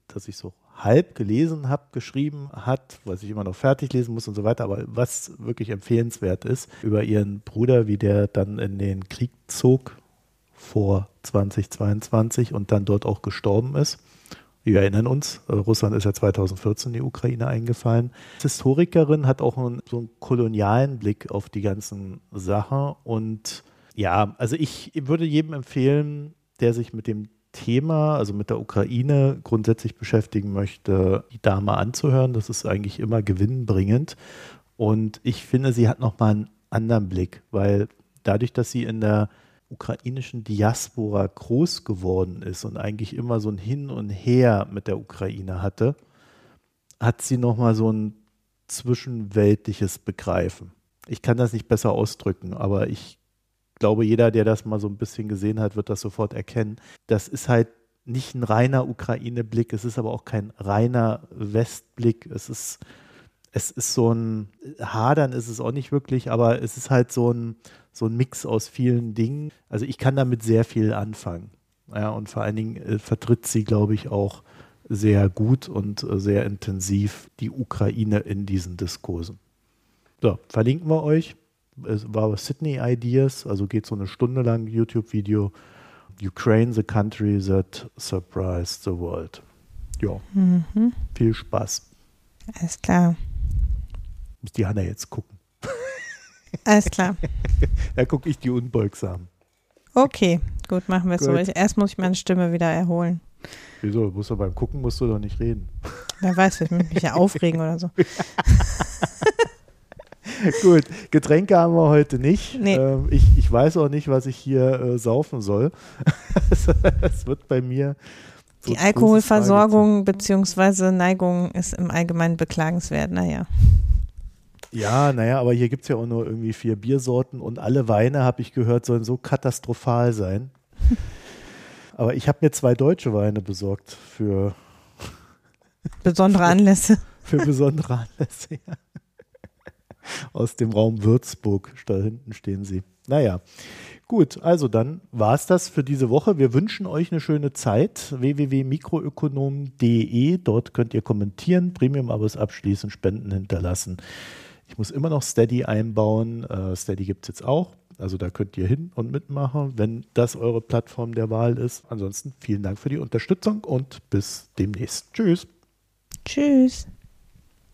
das ich so halb gelesen habe, geschrieben hat, was ich immer noch fertig lesen muss und so weiter, aber was wirklich empfehlenswert ist, über ihren Bruder, wie der dann in den Krieg zog vor 2022 und dann dort auch gestorben ist. Wir erinnern uns, äh, Russland ist ja 2014 in die Ukraine eingefallen. Als Historikerin hat auch einen, so einen kolonialen Blick auf die ganzen Sachen und ja, also ich würde jedem empfehlen, der sich mit dem Thema, also mit der Ukraine grundsätzlich beschäftigen möchte, die Dame anzuhören. Das ist eigentlich immer gewinnbringend. Und ich finde, sie hat nochmal einen anderen Blick, weil dadurch, dass sie in der ukrainischen Diaspora groß geworden ist und eigentlich immer so ein Hin und Her mit der Ukraine hatte, hat sie nochmal so ein zwischenweltliches Begreifen. Ich kann das nicht besser ausdrücken, aber ich glaube, jeder, der das mal so ein bisschen gesehen hat, wird das sofort erkennen. Das ist halt nicht ein reiner Ukraine-Blick, es ist aber auch kein reiner Westblick. Es ist, es ist so ein Hadern ist es auch nicht wirklich, aber es ist halt so ein, so ein Mix aus vielen Dingen. Also ich kann damit sehr viel anfangen. Ja, und vor allen Dingen äh, vertritt sie, glaube ich, auch sehr gut und äh, sehr intensiv die Ukraine in diesen Diskursen. So, verlinken wir euch war Sydney Ideas, also geht so eine Stunde lang YouTube-Video. Ukraine, the country that surprised the world. Ja, mhm. viel Spaß. Alles klar. Muss die Hanna jetzt gucken. Alles klar. da gucke ich die unbeugsam. Okay, gut, machen wir es so. Erst muss ich meine Stimme wieder erholen. Wieso? Musst du beim Gucken musst du doch nicht reden. Wer weiß, ich mich ja aufregen oder so. Gut, Getränke haben wir heute nicht. Nee. Ähm, ich, ich weiß auch nicht, was ich hier äh, saufen soll. Es wird bei mir. So Die Alkoholversorgung bzw. Neigung ist im Allgemeinen beklagenswert, naja. Ja, naja, aber hier gibt es ja auch nur irgendwie vier Biersorten und alle Weine, habe ich gehört, sollen so katastrophal sein. aber ich habe mir zwei deutsche Weine besorgt für besondere Anlässe. Für, für besondere Anlässe, ja aus dem Raum Würzburg. Da hinten stehen sie. Naja. Gut, also dann war es das für diese Woche. Wir wünschen euch eine schöne Zeit. www.mikroökonom.de. Dort könnt ihr kommentieren, Premium-Abos abschließen, Spenden hinterlassen. Ich muss immer noch Steady einbauen. Uh, Steady gibt es jetzt auch. Also da könnt ihr hin und mitmachen, wenn das eure Plattform der Wahl ist. Ansonsten vielen Dank für die Unterstützung und bis demnächst. Tschüss. Tschüss.